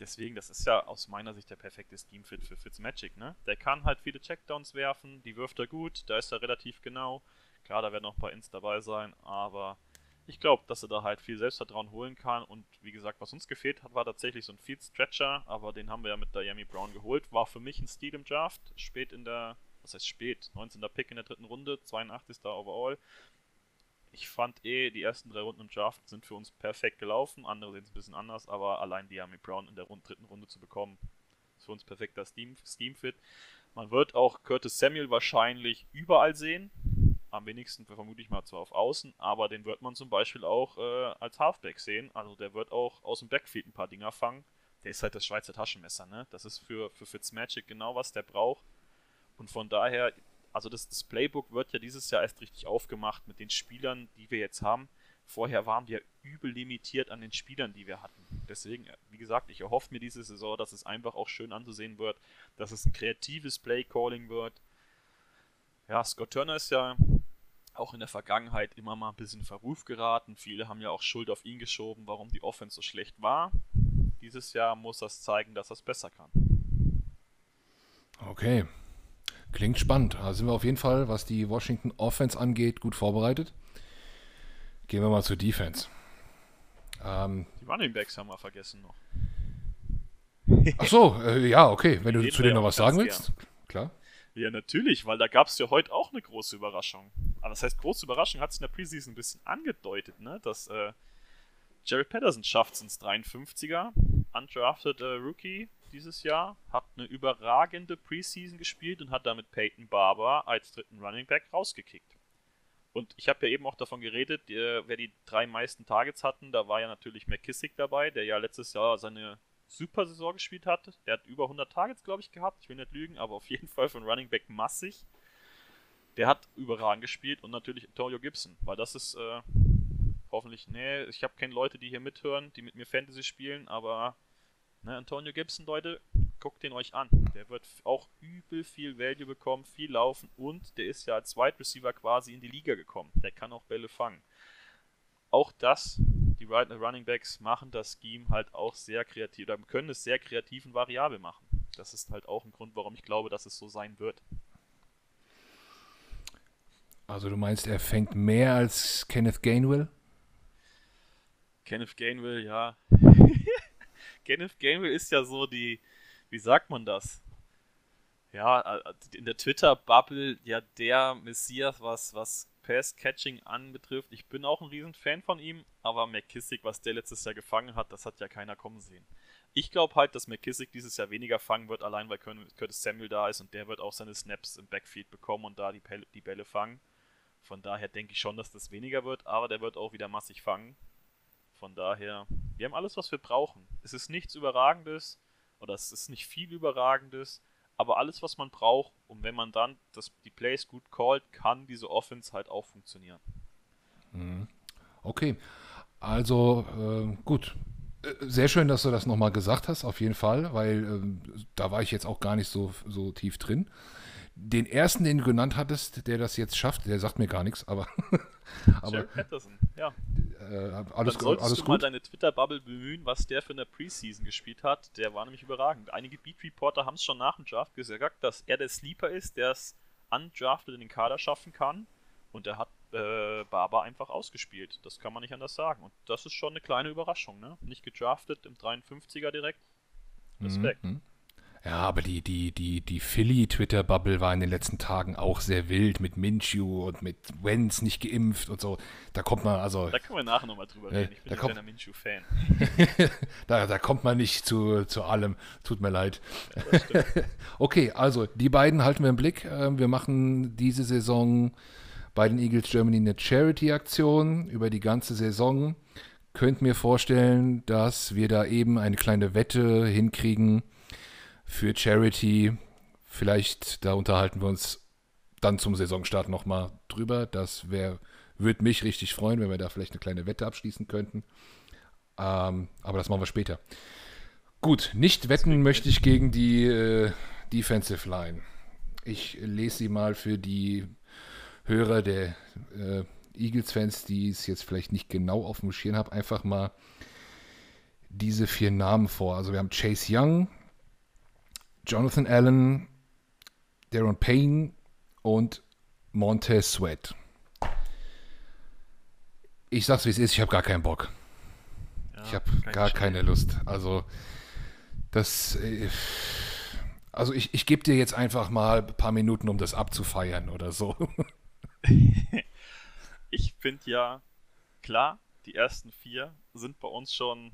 Deswegen, das ist ja aus meiner Sicht der perfekte Steam-Fit für Fitzmagic, ne? Der kann halt viele Checkdowns werfen, die wirft er gut, da ist er relativ genau. Klar, da werden noch ein paar Ins dabei sein, aber ich glaube, dass er da halt viel Selbstvertrauen holen kann. Und wie gesagt, was uns gefehlt hat, war tatsächlich so ein Field Stretcher, aber den haben wir ja mit Diami Brown geholt. War für mich ein Stil im Draft, spät in der, was heißt spät, 19. Pick in der dritten Runde, 82. Overall. Ich fand eh, die ersten drei Runden im Draft sind für uns perfekt gelaufen. Andere sehen es ein bisschen anders, aber allein Diami Brown in der Rund dritten Runde zu bekommen, ist für uns perfekter Steam-Fit. Man wird auch Curtis Samuel wahrscheinlich überall sehen am wenigsten vermute ich mal zwar auf Außen, aber den wird man zum Beispiel auch äh, als Halfback sehen. Also der wird auch aus dem Backfield ein paar Dinger fangen. Der ist halt das Schweizer Taschenmesser, ne? Das ist für, für Fitzmagic genau, was der braucht. Und von daher, also das, das Playbook wird ja dieses Jahr erst richtig aufgemacht mit den Spielern, die wir jetzt haben. Vorher waren wir übel limitiert an den Spielern, die wir hatten. Deswegen, wie gesagt, ich erhoffe mir diese Saison, dass es einfach auch schön anzusehen wird, dass es ein kreatives Play-Calling wird. Ja, Scott Turner ist ja auch in der Vergangenheit immer mal ein bisschen in Verruf geraten. Viele haben ja auch Schuld auf ihn geschoben, warum die Offense so schlecht war. Dieses Jahr muss das zeigen, dass er es besser kann. Okay. Klingt spannend. Da sind wir auf jeden Fall, was die Washington Offense angeht, gut vorbereitet. Gehen wir mal zur Defense. Ähm, die Running Backs haben wir vergessen noch. Ach so, äh, ja, okay. Wenn du zu denen noch was sagen willst, gern. klar. Ja, natürlich, weil da gab es ja heute auch eine große Überraschung. Aber das heißt, große Überraschung hat es in der Preseason ein bisschen angedeutet, ne? Dass äh, Jerry Patterson schafft es ins 53er. Undrafted äh, Rookie dieses Jahr. Hat eine überragende Preseason gespielt und hat damit Peyton Barber als dritten Running Back rausgekickt. Und ich habe ja eben auch davon geredet, äh, wer die drei meisten Targets hatten, da war ja natürlich McKissick dabei, der ja letztes Jahr seine super Saison gespielt hat. Der hat über 100 Targets, glaube ich, gehabt. Ich will nicht lügen, aber auf jeden <laughs> Fall von Running Back massig. Der hat überragend gespielt und natürlich Antonio Gibson, weil das ist äh, hoffentlich, nee, ich habe keine Leute, die hier mithören, die mit mir Fantasy spielen, aber ne, Antonio Gibson, Leute, guckt den euch an. Der wird auch übel viel Value bekommen, viel laufen und der ist ja als Wide Receiver quasi in die Liga gekommen. Der kann auch Bälle fangen. Auch das die Running Backs machen das Scheme halt auch sehr kreativ, oder können es sehr kreativ und variabel machen. Das ist halt auch ein Grund, warum ich glaube, dass es so sein wird. Also du meinst, er fängt mehr als Kenneth Gainwell? Kenneth Gainwell, ja. <laughs> Kenneth Gainwell ist ja so die, wie sagt man das? Ja, äh, in der Twitter-Bubble ja der Messias, was, was Pass-Catching anbetrifft. Ich bin auch ein Riesenfan von ihm, aber McKissick, was der letztes Jahr gefangen hat, das hat ja keiner kommen sehen. Ich glaube halt, dass McKissick dieses Jahr weniger fangen wird, allein weil Curtis Samuel da ist und der wird auch seine Snaps im Backfield bekommen und da die, Bälle, die Bälle fangen. Von daher denke ich schon, dass das weniger wird, aber der wird auch wieder massig fangen. Von daher, wir haben alles, was wir brauchen. Es ist nichts Überragendes oder es ist nicht viel Überragendes, aber alles, was man braucht, und wenn man dann das, die Plays gut callt, kann diese Offense halt auch funktionieren. Mhm. Okay, also äh, gut. Sehr schön, dass du das nochmal gesagt hast, auf jeden Fall, weil äh, da war ich jetzt auch gar nicht so, so tief drin. Den ersten, den du genannt hattest, der das jetzt schafft, der sagt mir gar nichts, aber. <laughs> aber Patterson, ja. Äh, alles, Dann solltest alles du gut. mal deine Twitter-Bubble bemühen, was der für eine Preseason gespielt hat. Der war nämlich überragend. Einige Beat-Reporter haben es schon nach dem Draft gesagt, dass er der Sleeper ist, der es undrafted in den Kader schaffen kann. Und er hat äh, Barber einfach ausgespielt. Das kann man nicht anders sagen. Und das ist schon eine kleine Überraschung, ne? Nicht gedraftet im 53er direkt. Respekt. Mhm. Ja, aber die, die, die, die Philly-Twitter-Bubble war in den letzten Tagen auch sehr wild mit Minshew und mit Wenz nicht geimpft und so. Da kommt man also. Da können wir nachher nochmal drüber reden. Ich bin da ein kommt, kleiner Minshew-Fan. <laughs> da, da kommt man nicht zu, zu allem. Tut mir leid. Ja, <laughs> okay, also die beiden halten wir im Blick. Ähm, wir machen diese Saison bei den Eagles Germany eine Charity-Aktion über die ganze Saison. Könnt mir vorstellen, dass wir da eben eine kleine Wette hinkriegen für Charity. Vielleicht, da unterhalten wir uns dann zum Saisonstart nochmal drüber. Das wäre, würde mich richtig freuen, wenn wir da vielleicht eine kleine Wette abschließen könnten. Ähm, aber das machen wir später. Gut, nicht wetten möchte ich gegen die äh, Defensive Line. Ich lese sie mal für die Hörer der äh, Eagles-Fans, die es jetzt vielleicht nicht genau auf dem Schirm haben, einfach mal diese vier Namen vor. Also wir haben Chase Young, Jonathan Allen, Darren Payne und Montez Sweat. Ich sag's wie es ist, ich habe gar keinen Bock. Ja, ich habe gar keine Lust. Also das äh, also ich, ich gebe dir jetzt einfach mal ein paar Minuten, um das abzufeiern oder so. <laughs> ich finde ja, klar, die ersten vier sind bei uns schon,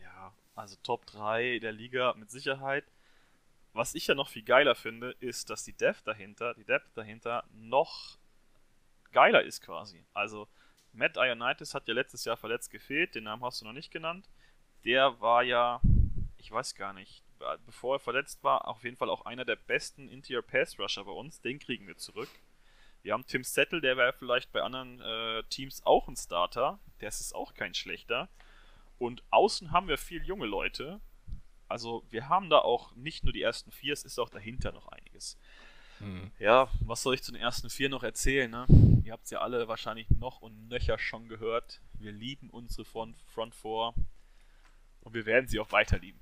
ja, also Top 3 der Liga mit Sicherheit. Was ich ja noch viel geiler finde, ist, dass die Dev dahinter, die Depth dahinter noch geiler ist quasi. Also Matt Ionitis hat ja letztes Jahr verletzt gefehlt, den Namen hast du noch nicht genannt. Der war ja, ich weiß gar nicht, bevor er verletzt war, auf jeden Fall auch einer der besten Interior Pass Rusher bei uns. Den kriegen wir zurück. Wir haben Tim Settle, der wäre vielleicht bei anderen äh, Teams auch ein Starter. Der ist auch kein schlechter. Und außen haben wir viel junge Leute, also wir haben da auch nicht nur die ersten vier, es ist auch dahinter noch einiges. Hm. Ja, was soll ich zu den ersten vier noch erzählen? Ne? Ihr habt es ja alle wahrscheinlich noch und nöcher schon gehört. Wir lieben unsere Front, Front Four und wir werden sie auch weiter lieben.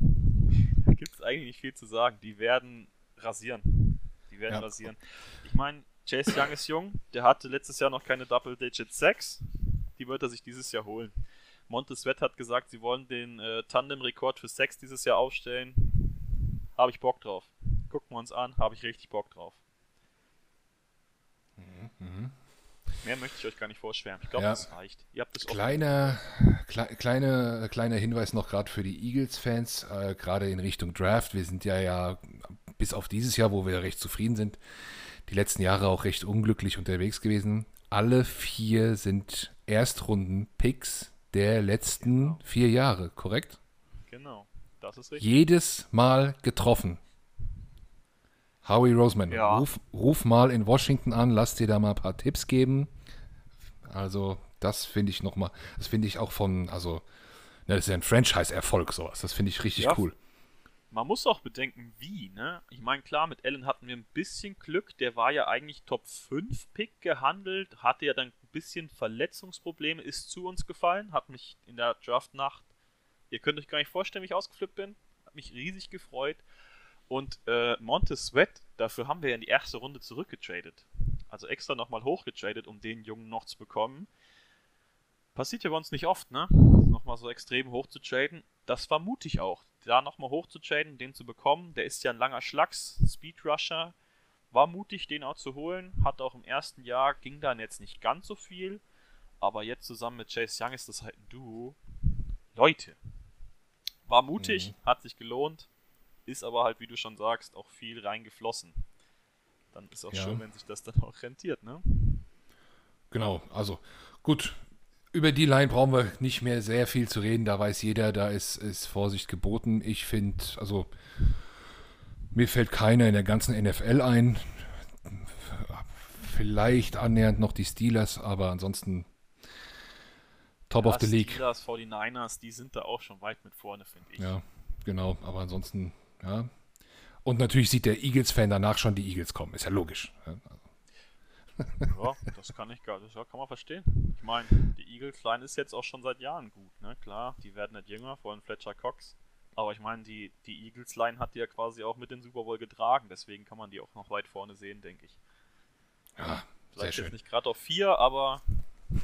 Da gibt es eigentlich nicht viel zu sagen. Die werden rasieren. Die werden Ja. rasieren. Ich meine, Chase Young ist jung. Der hatte letztes Jahr noch keine Double-Digit Sacks. Die wird er sich dieses Jahr holen. Montez Sweat hat gesagt, sie wollen den äh, Tandem-Rekord für Sex dieses Jahr aufstellen. Habe ich Bock drauf. Gucken wir uns an, habe ich richtig Bock drauf. Mehr möchte ich euch gar nicht vorschwärmen. Ich glaube, Ja. das reicht. Ihr habt offen. Kleiner, klei, kleine, kleiner Hinweis noch gerade für die Eagles-Fans, äh, gerade in Richtung Draft. Wir sind ja ja bis auf dieses Jahr, wo wir recht zufrieden sind, die letzten Jahre auch recht unglücklich unterwegs gewesen. Alle vier sind Erstrunden-Picks der letzten vier Jahre, korrekt? Genau, das ist richtig. Jedes Mal getroffen. Howie Roseman, Ja. ruf, ruf mal in Washington an, lass dir da mal ein paar Tipps geben. Also, das finde ich nochmal, das finde ich auch von, also, ne, das ist ja ein Franchise-Erfolg, sowas. Das finde ich richtig Ja. cool. Man muss auch bedenken, wie, ne? Ich meine, klar, mit Allen hatten wir ein bisschen Glück. Der war ja eigentlich Top 5 Pick gehandelt, hatte ja dann bisschen Verletzungsprobleme, ist zu uns gefallen, hat mich in der Draftnacht, ihr könnt euch gar nicht vorstellen, wie ich ausgeflippt bin, hat mich riesig gefreut. Und äh, Montez Sweat, dafür haben wir ja in die erste Runde zurückgetradet. Also extra nochmal hochgetradet, um den Jungen noch zu bekommen. Passiert ja bei uns nicht oft, ne? Nochmal so extrem hoch zu traden. Das war mutig auch. Da nochmal hoch zu traden, den zu bekommen. Der ist ja ein langer Schlags, Speed Rusher. War mutig, den auch zu holen. Hat auch im ersten Jahr, ging dann jetzt nicht ganz so viel. Aber jetzt zusammen mit Chase Young ist das halt ein Duo. Leute. War mutig, hat sich gelohnt. Ist aber halt, wie du schon sagst, auch viel reingeflossen. Dann ist auch Ja. schön, wenn sich das dann auch rentiert, ne? Genau, also, gut. Über die Line brauchen wir nicht mehr sehr viel zu reden. Da weiß jeder, da ist, ist Vorsicht geboten. Ich finde, also, mir fällt keiner in der ganzen NFL ein. Vielleicht annähernd noch die Steelers, aber ansonsten Top of the League. Steelers, 49ers, die sind da auch schon weit mit vorne, finde ich. Ja, genau. Aber ansonsten, ja. Und natürlich sieht der Eagles-Fan danach schon die Eagles kommen. Ist ja logisch. Ja, Ja, das kann ich gar das kann man verstehen. Ich meine, die Eagles Line ist jetzt auch schon seit Jahren gut, ne? Klar, die werden nicht jünger, vor allem Fletcher Cox. Aber ich meine, die, die Eagles Line hat die ja quasi auch mit den Super Bowl getragen, deswegen kann man die auch noch weit vorne sehen, denke ich. ja, Vielleicht jetzt nicht gerade auf vier, aber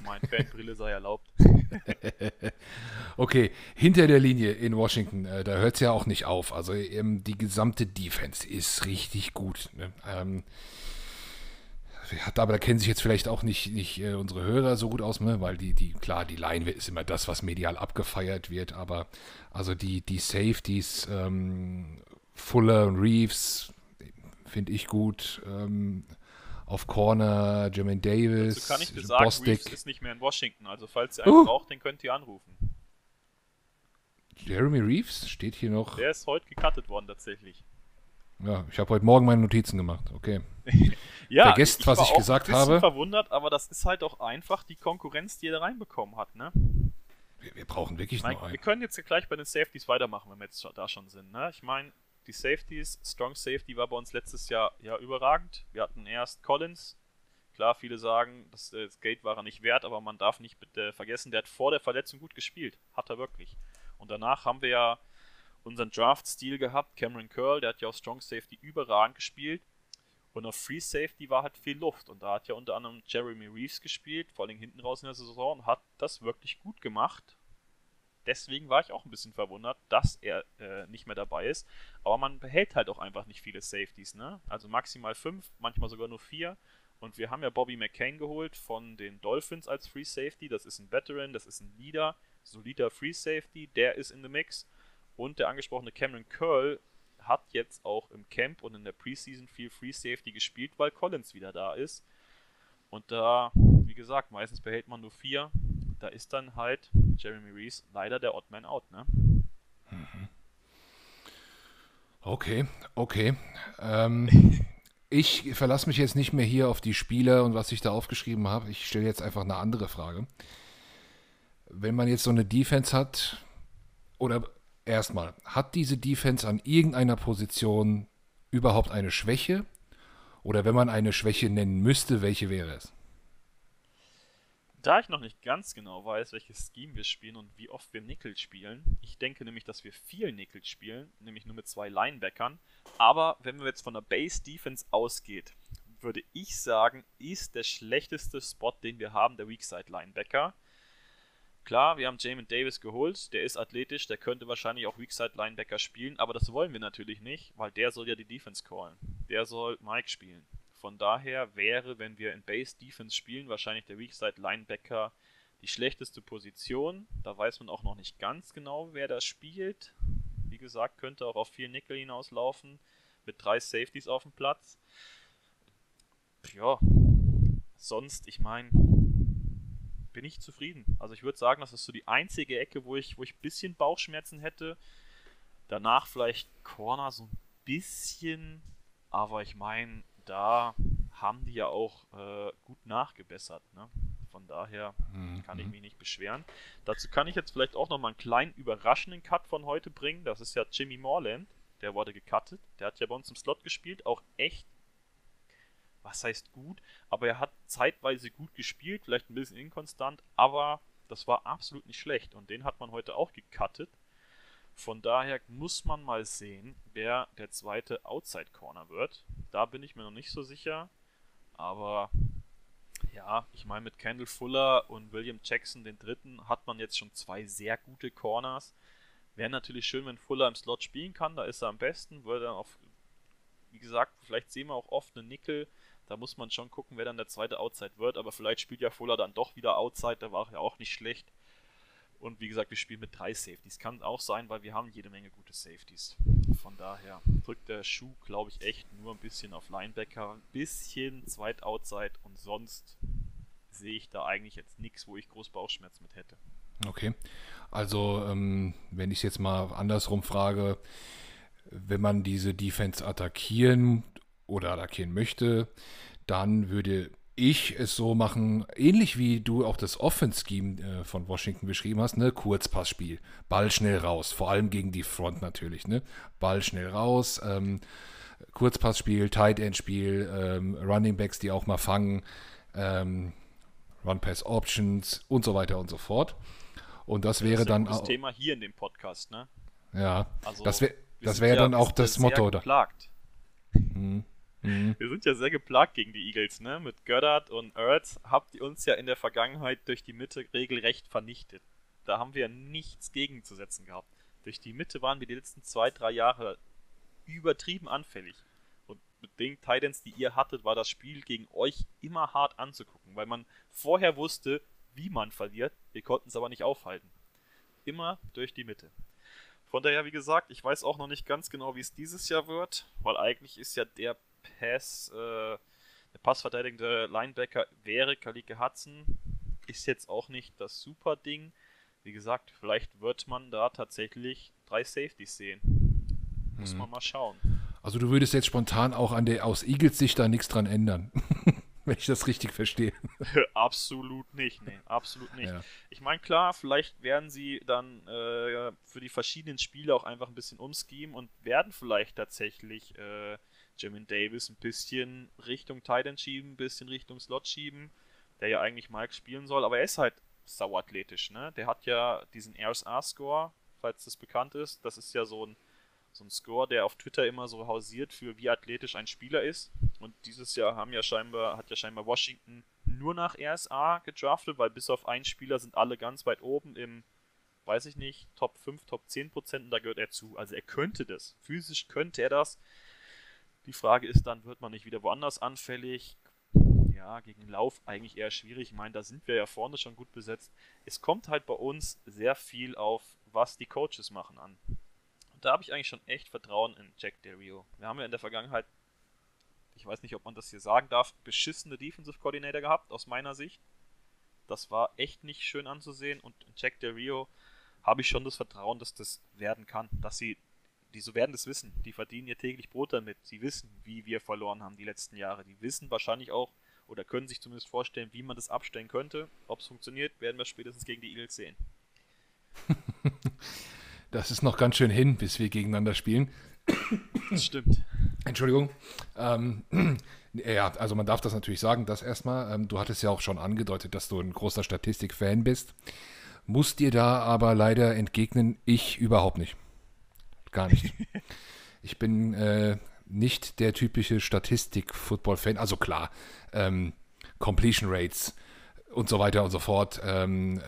mein Fanbrille sei erlaubt. <laughs> okay, hinter der Linie in Washington, äh, da hört es ja auch nicht auf. Also ähm, die gesamte Defense ist richtig gut. Ne? Ähm, aber da kennen sich jetzt vielleicht auch nicht, nicht äh, unsere Hörer so gut aus, ne? weil die, die, klar, die Line ist immer das, was medial abgefeiert wird, aber also die, die Safeties, ähm, Fuller und Reeves, finde ich gut. Ähm, auf Corner, Jermaine Davis, Dazu kann ich dir sagen, Bostic. Reeves ist nicht mehr in Washington, also falls ihr einen uh. braucht, den könnt ihr anrufen. Jeremy Reeves steht hier noch. Der ist heute gecuttet worden tatsächlich. Ja, ich habe heute Morgen meine Notizen gemacht, okay. <laughs> ja, Vergesst, ich was ich gesagt habe. Ich bin verwundert, aber das ist halt auch einfach die Konkurrenz, die er da reinbekommen hat, ne? Wir, wir brauchen wirklich meine, noch einen. Wir können jetzt gleich bei den Safeties weitermachen, wenn wir jetzt da schon sind, ne? Ich meine, die Safeties, Strong Safety war bei uns letztes Jahr ja überragend. Wir hatten erst Collins. Klar, viele sagen, das, äh, das Gate war er nicht wert, aber man darf nicht bitte vergessen, der hat vor der Verletzung gut gespielt. Hat er wirklich. Und danach haben wir ja unseren Draft-Stil gehabt. Cameron Curl, der hat ja auf Strong Safety überragend gespielt. Und auf Free Safety war halt viel Luft. Und da hat ja unter anderem Jeremy Reeves gespielt, vor allem hinten raus in der Saison, und hat das wirklich gut gemacht. Deswegen war ich auch ein bisschen verwundert, dass er äh, nicht mehr dabei ist. Aber man behält halt auch einfach nicht viele Safeties, ne? Also maximal fünf, manchmal sogar nur vier. Und wir haben ja Bobby McCain geholt von den Dolphins als Free Safety. Das ist ein Veteran, das ist ein Leader, solider Free Safety, der ist in the Mix. Und der angesprochene Cameron Curl hat jetzt auch im Camp und in der Preseason viel Free Safety gespielt, weil Collins wieder da ist. Und da, wie gesagt, meistens behält man nur vier. Da ist dann halt Jeremy Reese leider der Oddman out, ne? Mhm. Okay, okay. Ähm, <laughs> ich verlasse mich jetzt nicht mehr hier auf die Spieler und was ich da aufgeschrieben habe. Ich stelle jetzt einfach eine andere Frage. Wenn man jetzt so eine Defense hat, oder erstmal, hat diese Defense an irgendeiner Position überhaupt eine Schwäche? Oder wenn man eine Schwäche nennen müsste, welche wäre es? Da ich noch nicht ganz genau weiß, welches Scheme wir spielen und wie oft wir Nickel spielen, ich denke nämlich, dass wir viel Nickel spielen, nämlich nur mit zwei Linebackern. Aber wenn wir jetzt von der Base Defense ausgeht, würde ich sagen, ist der schlechteste Spot, den wir haben, der Weakside Linebacker. Klar, wir haben Jamin Davis geholt, der ist athletisch, der könnte wahrscheinlich auch Weakside Linebacker spielen, aber das wollen wir natürlich nicht, weil der soll ja die Defense callen. Der soll Mike spielen. Von daher wäre, wenn wir in Base Defense spielen, wahrscheinlich der Weakside Linebacker die schlechteste Position. Da weiß man auch noch nicht ganz genau, wer das spielt. Wie gesagt, könnte auch auf vier Nickel hinauslaufen, mit drei Safeties auf dem Platz. Ja, sonst, ich meine, bin ich zufrieden. Also ich würde sagen, das ist so die einzige Ecke, wo ich, wo ich ein bisschen Bauchschmerzen hätte. Danach vielleicht Corner so ein bisschen, aber ich meine, da haben die ja auch äh, gut nachgebessert. Ne? Von daher mhm. kann ich mich nicht beschweren. Dazu kann ich jetzt vielleicht auch noch mal einen kleinen überraschenden Cut von heute bringen. Das ist ja Jimmy Morland. Der wurde gecuttet. Der hat ja bei uns im Slot gespielt. Auch echt was heißt gut, aber er hat zeitweise gut gespielt, vielleicht ein bisschen inkonstant, aber das war absolut nicht schlecht und den hat man heute auch gecuttet. Von daher muss man mal sehen, wer der zweite Outside Corner wird. Da bin ich mir noch nicht so sicher, aber ja, ich meine mit Kendall Fuller und William Jackson den dritten hat man jetzt schon zwei sehr gute Corners. Wäre natürlich schön, wenn Fuller im Slot spielen kann, da ist er am besten, würde dann auf wie gesagt, vielleicht sehen wir auch oft einen Nickel da muss man schon gucken, wer dann der zweite Outside wird. Aber vielleicht spielt ja Fuller dann doch wieder Outside. Der war ja auch nicht schlecht. Und wie gesagt, wir spielen mit drei Safeties. Kann auch sein, weil wir haben jede Menge gute Safeties. Von daher drückt der Schuh, glaube ich, echt nur ein bisschen auf Linebacker. Ein bisschen zweit Outside und sonst sehe ich da eigentlich jetzt nichts, wo ich groß Bauchschmerz mit hätte. Okay. Also, ähm, wenn ich es jetzt mal andersrum frage, wenn man diese Defense attackieren oder attackieren möchte, dann würde ich es so machen, ähnlich wie du auch das Offense-Scheme äh, von Washington beschrieben hast, ne? Kurzpassspiel, Ball schnell raus, vor allem gegen die Front natürlich, ne? Ball schnell raus, ähm, Kurzpassspiel, Tight End-Spiel, ähm, Running Backs, die auch mal fangen, ähm, Run-Pass-Options und so weiter und so fort. Und das, das wäre dann auch. Das Thema hier in dem Podcast, ne? Ja, also, das wäre das wär ja, dann auch das Motto. Geplagt. Hm. Mhm. Wir sind ja sehr geplagt gegen die Eagles, ne? Mit Goddard und Ertz habt ihr uns ja in der Vergangenheit durch die Mitte regelrecht vernichtet. Da haben wir nichts gegenzusetzen gehabt. Durch die Mitte waren wir die letzten zwei, drei Jahre übertrieben anfällig. Und mit den Titans, die ihr hattet, war das Spiel gegen euch immer hart anzugucken, weil man vorher wusste, wie man verliert. Wir konnten es aber nicht aufhalten. Immer durch die Mitte. Von daher, wie gesagt, ich weiß auch noch nicht ganz genau, wie es dieses Jahr wird, weil eigentlich ist ja der Pass, äh, der passverteidigende Linebacker wäre Kalike Hudson. Ist jetzt auch nicht das super Ding. Wie gesagt, vielleicht wird man da tatsächlich drei Safeties sehen. Muss hm. man mal schauen. Also du würdest jetzt spontan auch an der aus Eagles Sicht da nichts dran ändern. <laughs> wenn ich das richtig verstehe. <laughs> absolut nicht, nee, absolut nicht. Ja. Ich meine, klar, vielleicht werden sie dann äh, für die verschiedenen Spiele auch einfach ein bisschen umschemen und werden vielleicht tatsächlich äh, Jamin Davis ein bisschen Richtung Titan schieben, ein bisschen Richtung Slot schieben, der ja eigentlich Mike spielen soll, aber er ist halt sauathletisch, ne? Der hat ja diesen RSA-Score, falls das bekannt ist. Das ist ja so ein, so ein Score, der auf Twitter immer so hausiert für wie athletisch ein Spieler ist. Und dieses Jahr haben ja scheinbar, hat ja scheinbar Washington nur nach RSA gedraftet, weil bis auf einen Spieler sind alle ganz weit oben im, weiß ich nicht, Top 5, Top 10 Prozent und da gehört er zu. Also er könnte das. Physisch könnte er das. Die Frage ist dann, wird man nicht wieder woanders anfällig? Ja, gegen Lauf eigentlich eher schwierig. Ich meine, da sind wir ja vorne schon gut besetzt. Es kommt halt bei uns sehr viel auf, was die Coaches machen an. Und da habe ich eigentlich schon echt Vertrauen in Jack Del Rio. Wir haben ja in der Vergangenheit, ich weiß nicht, ob man das hier sagen darf, beschissene Defensive Coordinator gehabt, aus meiner Sicht. Das war echt nicht schön anzusehen und Jack Del Rio habe ich schon das Vertrauen, dass das werden kann, dass sie die so werden das wissen. Die verdienen ihr täglich Brot damit. Sie wissen, wie wir verloren haben die letzten Jahre. Die wissen wahrscheinlich auch oder können sich zumindest vorstellen, wie man das abstellen könnte. Ob es funktioniert, werden wir spätestens gegen die Eagles sehen. <laughs> das ist noch ganz schön hin, bis wir gegeneinander spielen. Das stimmt. Entschuldigung. Ähm, <clears throat> ja, also man darf das natürlich sagen, das erstmal. Ähm, du hattest ja auch schon angedeutet, dass du ein großer Statistik-Fan bist. Muss dir da aber leider entgegnen, ich überhaupt nicht gar nicht. <laughs> ich bin äh, nicht der typische Statistik-Football-Fan. Also klar, ähm, Completion Rates und so weiter und so fort. Ähm,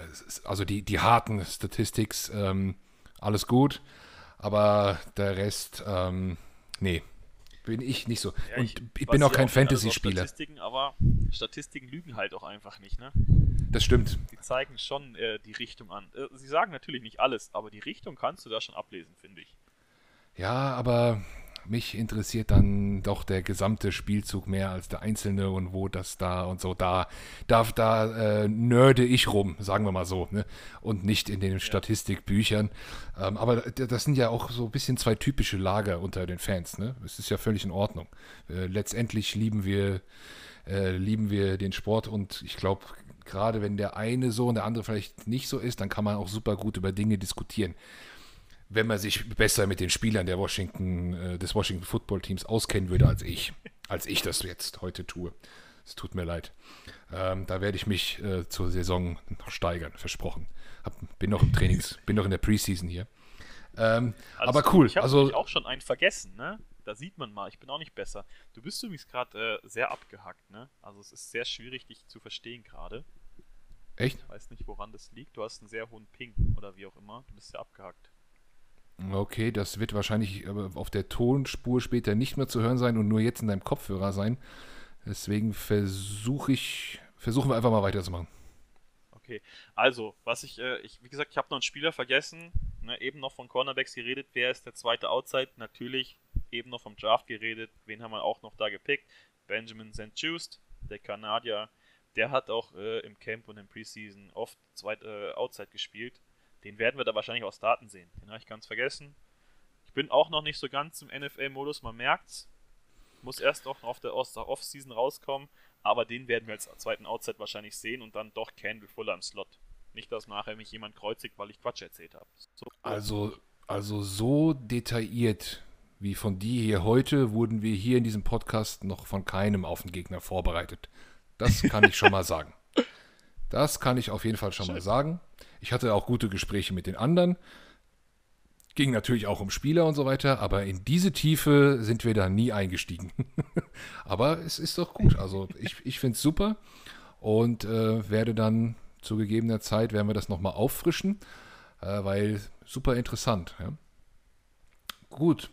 also die, die harten Statistics, ähm, alles gut. Aber der Rest, ähm, nee, bin ich nicht so. Ja, ich, und ich bin auch kein Fantasy-Spieler. Statistiken, aber Statistiken lügen halt auch einfach nicht, ne? Das stimmt. Die zeigen schon äh, die Richtung an. Äh, sie sagen natürlich nicht alles, aber die Richtung kannst du da schon ablesen, finde ich. Ja, aber mich interessiert dann doch der gesamte Spielzug mehr als der einzelne und wo das da und so da darf da äh, nörde ich rum, sagen wir mal so, ne? und nicht in den Statistikbüchern. Ähm, aber das sind ja auch so ein bisschen zwei typische Lager unter den Fans. Ne? Es ist ja völlig in Ordnung. Äh, letztendlich lieben wir äh, lieben wir den Sport und ich glaube gerade wenn der eine so und der andere vielleicht nicht so ist, dann kann man auch super gut über Dinge diskutieren wenn man sich besser mit den Spielern der Washington, äh, des Washington Football Teams auskennen würde als ich, als ich das jetzt heute tue. Es tut mir leid. Ähm, da werde ich mich äh, zur Saison noch steigern, versprochen. Hab, bin noch im Trainings, <laughs> bin noch in der Preseason hier. Ähm, also aber cool. Ich habe also, auch schon einen vergessen, ne? Da sieht man mal, ich bin auch nicht besser. Du bist übrigens gerade äh, sehr abgehackt, ne? Also es ist sehr schwierig, dich zu verstehen gerade. Echt? Ich weiß nicht, woran das liegt. Du hast einen sehr hohen Ping oder wie auch immer. Du bist sehr abgehackt. Okay, das wird wahrscheinlich auf der Tonspur später nicht mehr zu hören sein und nur jetzt in deinem Kopfhörer sein. Deswegen versuche ich, versuchen wir einfach mal weiterzumachen. Okay, also, was ich, äh, ich wie gesagt, ich habe noch einen Spieler vergessen, ne, eben noch von Cornerbacks geredet. Wer ist der zweite Outside? Natürlich, eben noch vom Draft geredet. Wen haben wir auch noch da gepickt? Benjamin St. Just, der Kanadier. Der hat auch äh, im Camp und im Preseason oft zweite äh, Outside gespielt den werden wir da wahrscheinlich auch starten sehen. Den habe ich ganz vergessen. Ich bin auch noch nicht so ganz im NFL-Modus, man merkt's. Muss erst noch auf der, aus der Off-Season rauskommen, aber den werden wir als zweiten Outside wahrscheinlich sehen und dann doch Candle Fuller im Slot. Nicht, dass nachher mich jemand kreuzigt, weil ich Quatsch erzählt habe. So. Also, also so detailliert wie von dir hier heute wurden wir hier in diesem Podcast noch von keinem auf den Gegner vorbereitet. Das kann ich schon mal <laughs> sagen. Das kann ich auf jeden Fall schon Schön. mal sagen. Ich hatte auch gute Gespräche mit den anderen. ging natürlich auch um Spieler und so weiter, aber in diese Tiefe sind wir da nie eingestiegen. <laughs> aber es ist doch gut. Also ich, ich finde es super und äh, werde dann zu gegebener Zeit, werden wir das nochmal auffrischen, äh, weil super interessant. Ja? Gut.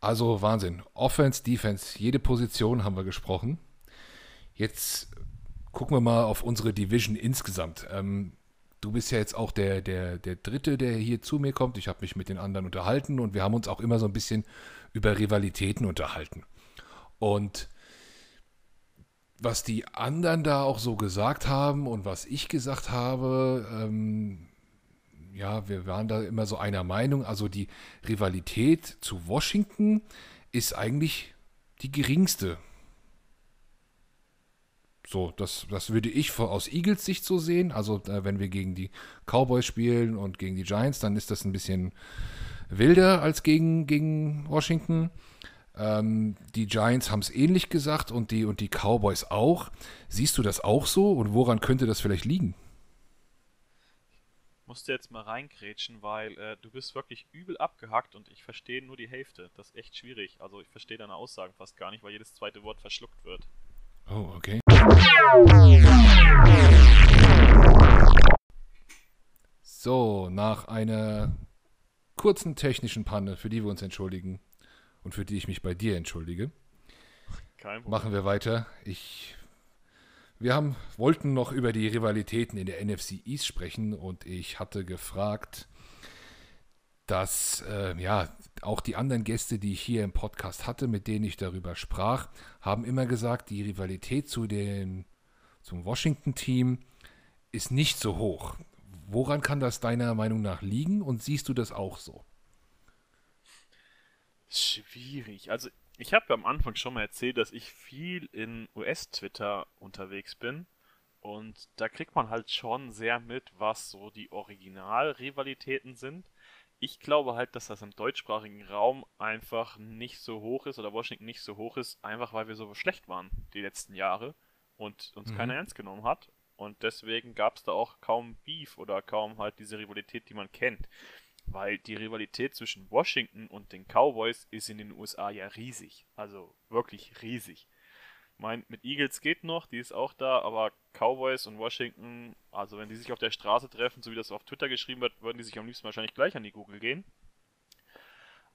Also Wahnsinn. Offense, Defense, jede Position haben wir gesprochen. Jetzt gucken wir mal auf unsere Division insgesamt. Ähm, du bist ja jetzt auch der, der, der Dritte, der hier zu mir kommt. Ich habe mich mit den anderen unterhalten und wir haben uns auch immer so ein bisschen über Rivalitäten unterhalten. Und was die anderen da auch so gesagt haben und was ich gesagt habe, ähm, ja, wir waren da immer so einer Meinung. Also die Rivalität zu Washington ist eigentlich die geringste so, das, das würde ich aus Eagles Sicht so sehen. Also, äh, wenn wir gegen die Cowboys spielen und gegen die Giants, dann ist das ein bisschen wilder als gegen, gegen Washington. Ähm, die Giants haben es ähnlich gesagt und die, und die Cowboys auch. Siehst du das auch so und woran könnte das vielleicht liegen? Musst du jetzt mal reingrätschen, weil äh, du bist wirklich übel abgehackt und ich verstehe nur die Hälfte. Das ist echt schwierig. Also ich verstehe deine Aussagen fast gar nicht, weil jedes zweite Wort verschluckt wird. Oh, okay. So, nach einer kurzen technischen Panne, für die wir uns entschuldigen und für die ich mich bei dir entschuldige, machen wir weiter. Ich, wir haben, wollten noch über die Rivalitäten in der NFC East sprechen und ich hatte gefragt, dass äh, ja auch die anderen Gäste, die ich hier im Podcast hatte, mit denen ich darüber sprach, haben immer gesagt, die Rivalität zu dem, zum Washington-Team ist nicht so hoch. Woran kann das deiner Meinung nach liegen und siehst du das auch so? Schwierig. Also ich habe am Anfang schon mal erzählt, dass ich viel in US-Twitter unterwegs bin. Und da kriegt man halt schon sehr mit, was so die Original-Rivalitäten sind ich glaube halt, dass das im deutschsprachigen Raum einfach nicht so hoch ist oder Washington nicht so hoch ist, einfach weil wir so schlecht waren die letzten Jahre und uns mhm. keiner ernst genommen hat. Und deswegen gab es da auch kaum Beef oder kaum halt diese Rivalität, die man kennt. Weil die Rivalität zwischen Washington und den Cowboys ist in den USA ja riesig. Also wirklich riesig mein, mit Eagles geht noch, die ist auch da, aber Cowboys und Washington, also wenn die sich auf der Straße treffen, so wie das auf Twitter geschrieben wird, würden die sich am liebsten wahrscheinlich gleich an die Google gehen.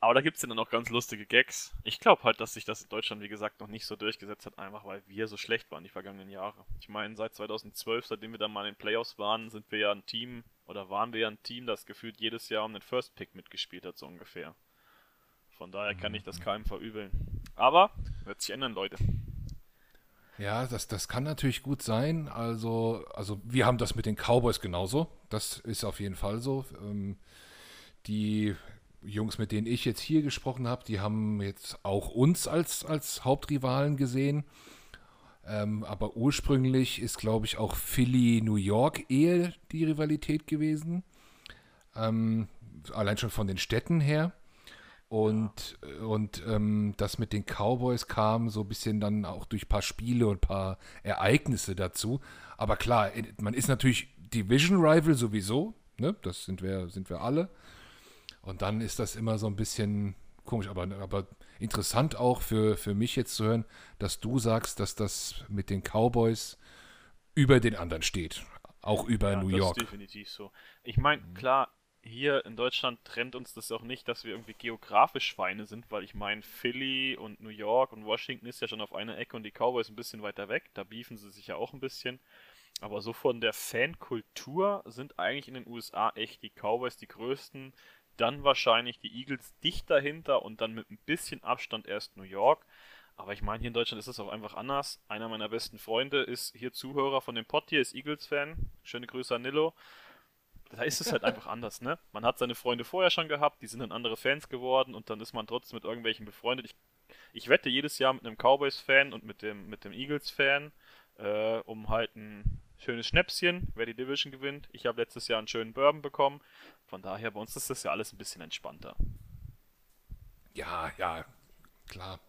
Aber da gibt es dann auch ganz lustige Gags. Ich glaube halt, dass sich das in Deutschland, wie gesagt, noch nicht so durchgesetzt hat, einfach weil wir so schlecht waren die vergangenen Jahre. Ich meine, seit 2012, seitdem wir dann mal in den Playoffs waren, sind wir ja ein Team, oder waren wir ja ein Team, das gefühlt jedes Jahr um den First Pick mitgespielt hat, so ungefähr. Von daher kann ich das keinem verübeln. Aber, wird sich ändern, Leute. Ja, das, das kann natürlich gut sein. Also, also wir haben das mit den Cowboys genauso. Das ist auf jeden Fall so. Ähm, die Jungs, mit denen ich jetzt hier gesprochen habe, die haben jetzt auch uns als, als Hauptrivalen gesehen. Ähm, aber ursprünglich ist, glaube ich, auch Philly, New York eher die Rivalität gewesen. Ähm, allein schon von den Städten her. Und, ja. und ähm, das mit den Cowboys kam so ein bisschen dann auch durch ein paar Spiele und ein paar Ereignisse dazu. Aber klar, man ist natürlich Division Rival sowieso, ne? Das sind wir, sind wir alle. Und dann ist das immer so ein bisschen komisch, aber, aber interessant auch für, für mich jetzt zu hören, dass du sagst, dass das mit den Cowboys über den anderen steht. Auch über ja, New York. Das ist definitiv so. Ich meine, klar, hier in Deutschland trennt uns das auch nicht, dass wir irgendwie geografisch Feinde sind, weil ich meine, Philly und New York und Washington ist ja schon auf einer Ecke und die Cowboys ein bisschen weiter weg. Da beefen sie sich ja auch ein bisschen. Aber so von der Fankultur sind eigentlich in den USA echt die Cowboys die größten. Dann wahrscheinlich die Eagles dicht dahinter und dann mit ein bisschen Abstand erst New York. Aber ich meine, hier in Deutschland ist das auch einfach anders. Einer meiner besten Freunde ist hier Zuhörer von dem Pod hier, ist Eagles-Fan. Schöne Grüße an Nilo da ist es halt einfach <laughs> anders, ne? Man hat seine Freunde vorher schon gehabt, die sind dann andere Fans geworden und dann ist man trotzdem mit irgendwelchen befreundet. Ich, ich wette jedes Jahr mit einem Cowboys-Fan und mit dem, mit dem Eagles-Fan, äh, um halt ein schönes Schnäpschen, wer die Division gewinnt. Ich habe letztes Jahr einen schönen Bourbon bekommen. Von daher, bei uns ist das ja alles ein bisschen entspannter. Ja, ja, klar.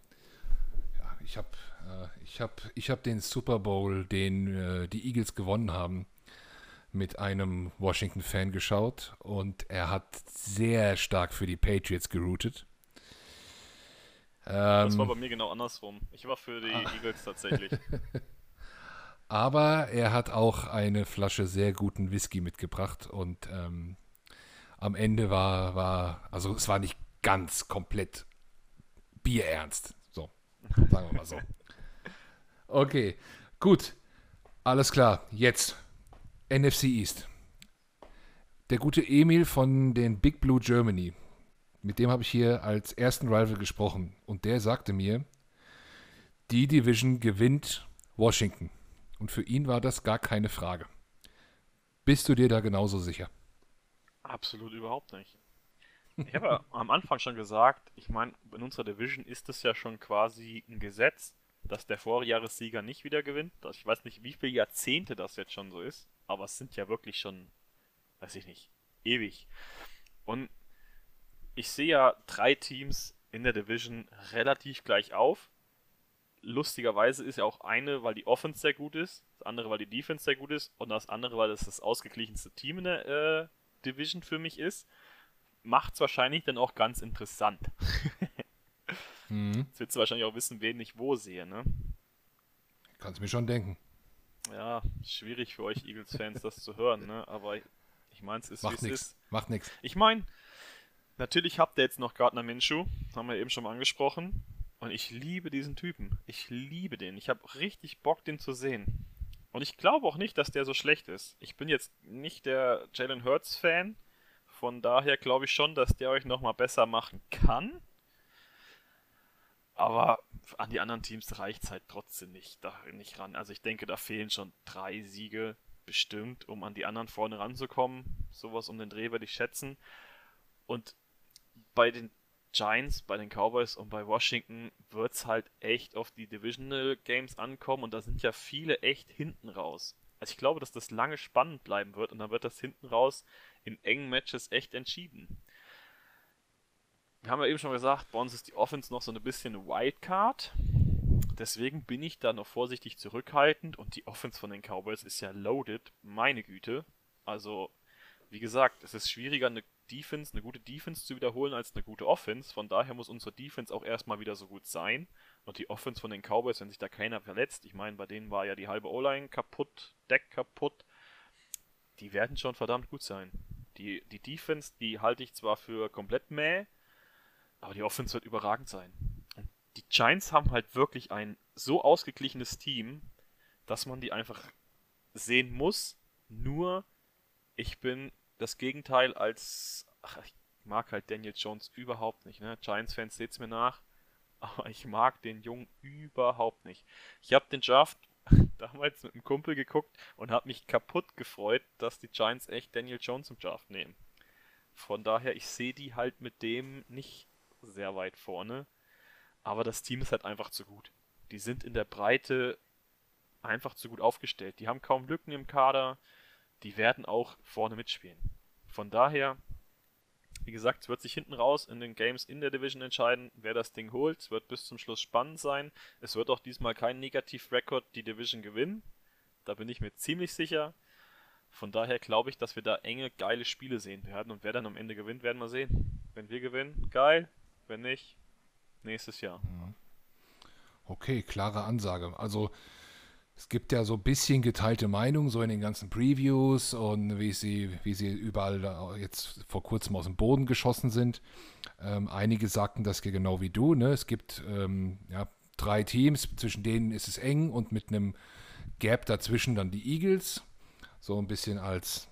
Ja, ich habe äh, ich hab, ich hab den Super Bowl, den äh, die Eagles gewonnen haben, mit einem Washington-Fan geschaut und er hat sehr stark für die Patriots geroutet. das war ähm, bei mir genau andersrum. Ich war für die ah. Eagles tatsächlich. <laughs> Aber er hat auch eine Flasche sehr guten Whisky mitgebracht und ähm, am Ende war, war, also es war nicht ganz komplett bierernst. So, sagen wir mal so. <laughs> Okay, gut. Alles klar. Jetzt NFC East. Der gute Emil von den Big Blue Germany. Mit dem habe ich hier als ersten Rival gesprochen. Und der sagte mir, die Division gewinnt Washington. Und für ihn war das gar keine Frage. Bist du dir da genauso sicher? Absolut überhaupt nicht. Ich habe ja <laughs> am Anfang schon gesagt, ich meine, in unserer Division ist es ja schon quasi ein Gesetz, dass der Vorjahressieger nicht wieder gewinnt. Ich weiß nicht, wie viele Jahrzehnte das jetzt schon so ist, aber es sind ja wirklich schon, weiß ich nicht, ewig. Und ich sehe ja drei Teams in der Division relativ gleich auf lustigerweise ist ja auch eine, weil die Offense sehr gut ist, das andere, weil die Defense sehr gut ist und das andere, weil es das ausgeglichenste Team in der äh, Division für mich ist, macht es wahrscheinlich dann auch ganz interessant. <laughs> mhm. Jetzt willst du wahrscheinlich auch wissen, wen ich wo sehe, ne? Kannst mir schon denken. Ja, schwierig für euch Eagles-Fans, das zu hören, ne? Aber ich, ich meine, es ist, es ist. Macht nichts. Ich meine, natürlich habt ihr jetzt noch Gardner Minshew, haben wir eben schon mal angesprochen. Und ich liebe diesen Typen. Ich liebe den. Ich habe richtig Bock, den zu sehen. Und ich glaube auch nicht, dass der so schlecht ist. Ich bin jetzt nicht der Jalen Hurts-Fan. Von daher glaube ich schon, dass der euch nochmal besser machen kann. Aber an die anderen Teams reicht es halt trotzdem nicht, da nicht ran. Also ich denke, da fehlen schon drei Siege bestimmt, um an die anderen vorne ranzukommen. Sowas um den Dreh würde ich schätzen. Und bei den Giants, bei den Cowboys und bei Washington wird es halt echt auf die Divisional Games ankommen und da sind ja viele echt hinten raus. Also ich glaube, dass das lange spannend bleiben wird und dann wird das hinten raus in engen Matches echt entschieden. Wir haben ja eben schon gesagt, bei uns ist die Offense noch so ein bisschen Wildcard. Deswegen bin ich da noch vorsichtig zurückhaltend und die Offense von den Cowboys ist ja loaded, meine Güte. Also, wie gesagt, es ist schwieriger, eine Defense, eine gute Defense zu wiederholen als eine gute Offense. Von daher muss unsere Defense auch erstmal wieder so gut sein. Und die Offense von den Cowboys, wenn sich da keiner verletzt, ich meine, bei denen war ja die halbe O-Line kaputt, Deck kaputt, die werden schon verdammt gut sein. Die, die Defense, die halte ich zwar für komplett mäh, aber die Offense wird überragend sein. Und die Giants haben halt wirklich ein so ausgeglichenes Team, dass man die einfach sehen muss. Nur, ich bin das Gegenteil als. Ach, ich mag halt Daniel Jones überhaupt nicht, ne? Giants-Fans seht's mir nach. <laughs> Aber ich mag den Jungen überhaupt nicht. Ich habe den Draft <laughs> damals mit einem Kumpel geguckt und habe mich kaputt gefreut, dass die Giants echt Daniel Jones im Draft nehmen. Von daher, ich sehe die halt mit dem nicht sehr weit vorne. Aber das Team ist halt einfach zu gut. Die sind in der Breite einfach zu gut aufgestellt. Die haben kaum Lücken im Kader die werden auch vorne mitspielen. Von daher, wie gesagt, es wird sich hinten raus in den Games in der Division entscheiden, wer das Ding holt. Es wird bis zum Schluss spannend sein. Es wird auch diesmal kein Negativ-Record die Division gewinnen. Da bin ich mir ziemlich sicher. Von daher glaube ich, dass wir da enge, geile Spiele sehen werden. Und wer dann am Ende gewinnt, werden wir sehen. Wenn wir gewinnen, geil. Wenn nicht, nächstes Jahr. Okay, klare Ansage. Also es gibt ja so ein bisschen geteilte Meinungen, so in den ganzen Previews und wie sie, wie sie überall jetzt vor kurzem aus dem Boden geschossen sind. Ähm, einige sagten das genau wie du. Ne? Es gibt ähm, ja, drei Teams, zwischen denen ist es eng und mit einem Gap dazwischen dann die Eagles. So ein bisschen als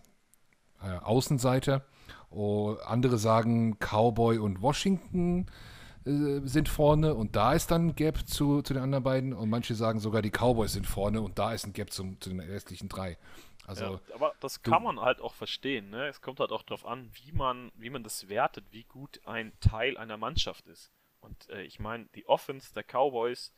äh, Außenseiter. Oh, andere sagen Cowboy und Washington äh, sind vorne und da ist dann ein Gap zu, zu den anderen beiden und manche sagen sogar die Cowboys sind vorne und da ist ein Gap zum, zu den restlichen drei. Also, ja, aber das kann man halt auch verstehen. Ne? Es kommt halt auch darauf an, wie man, wie man das wertet, wie gut ein Teil einer Mannschaft ist. Und äh, ich meine, die Offense der Cowboys,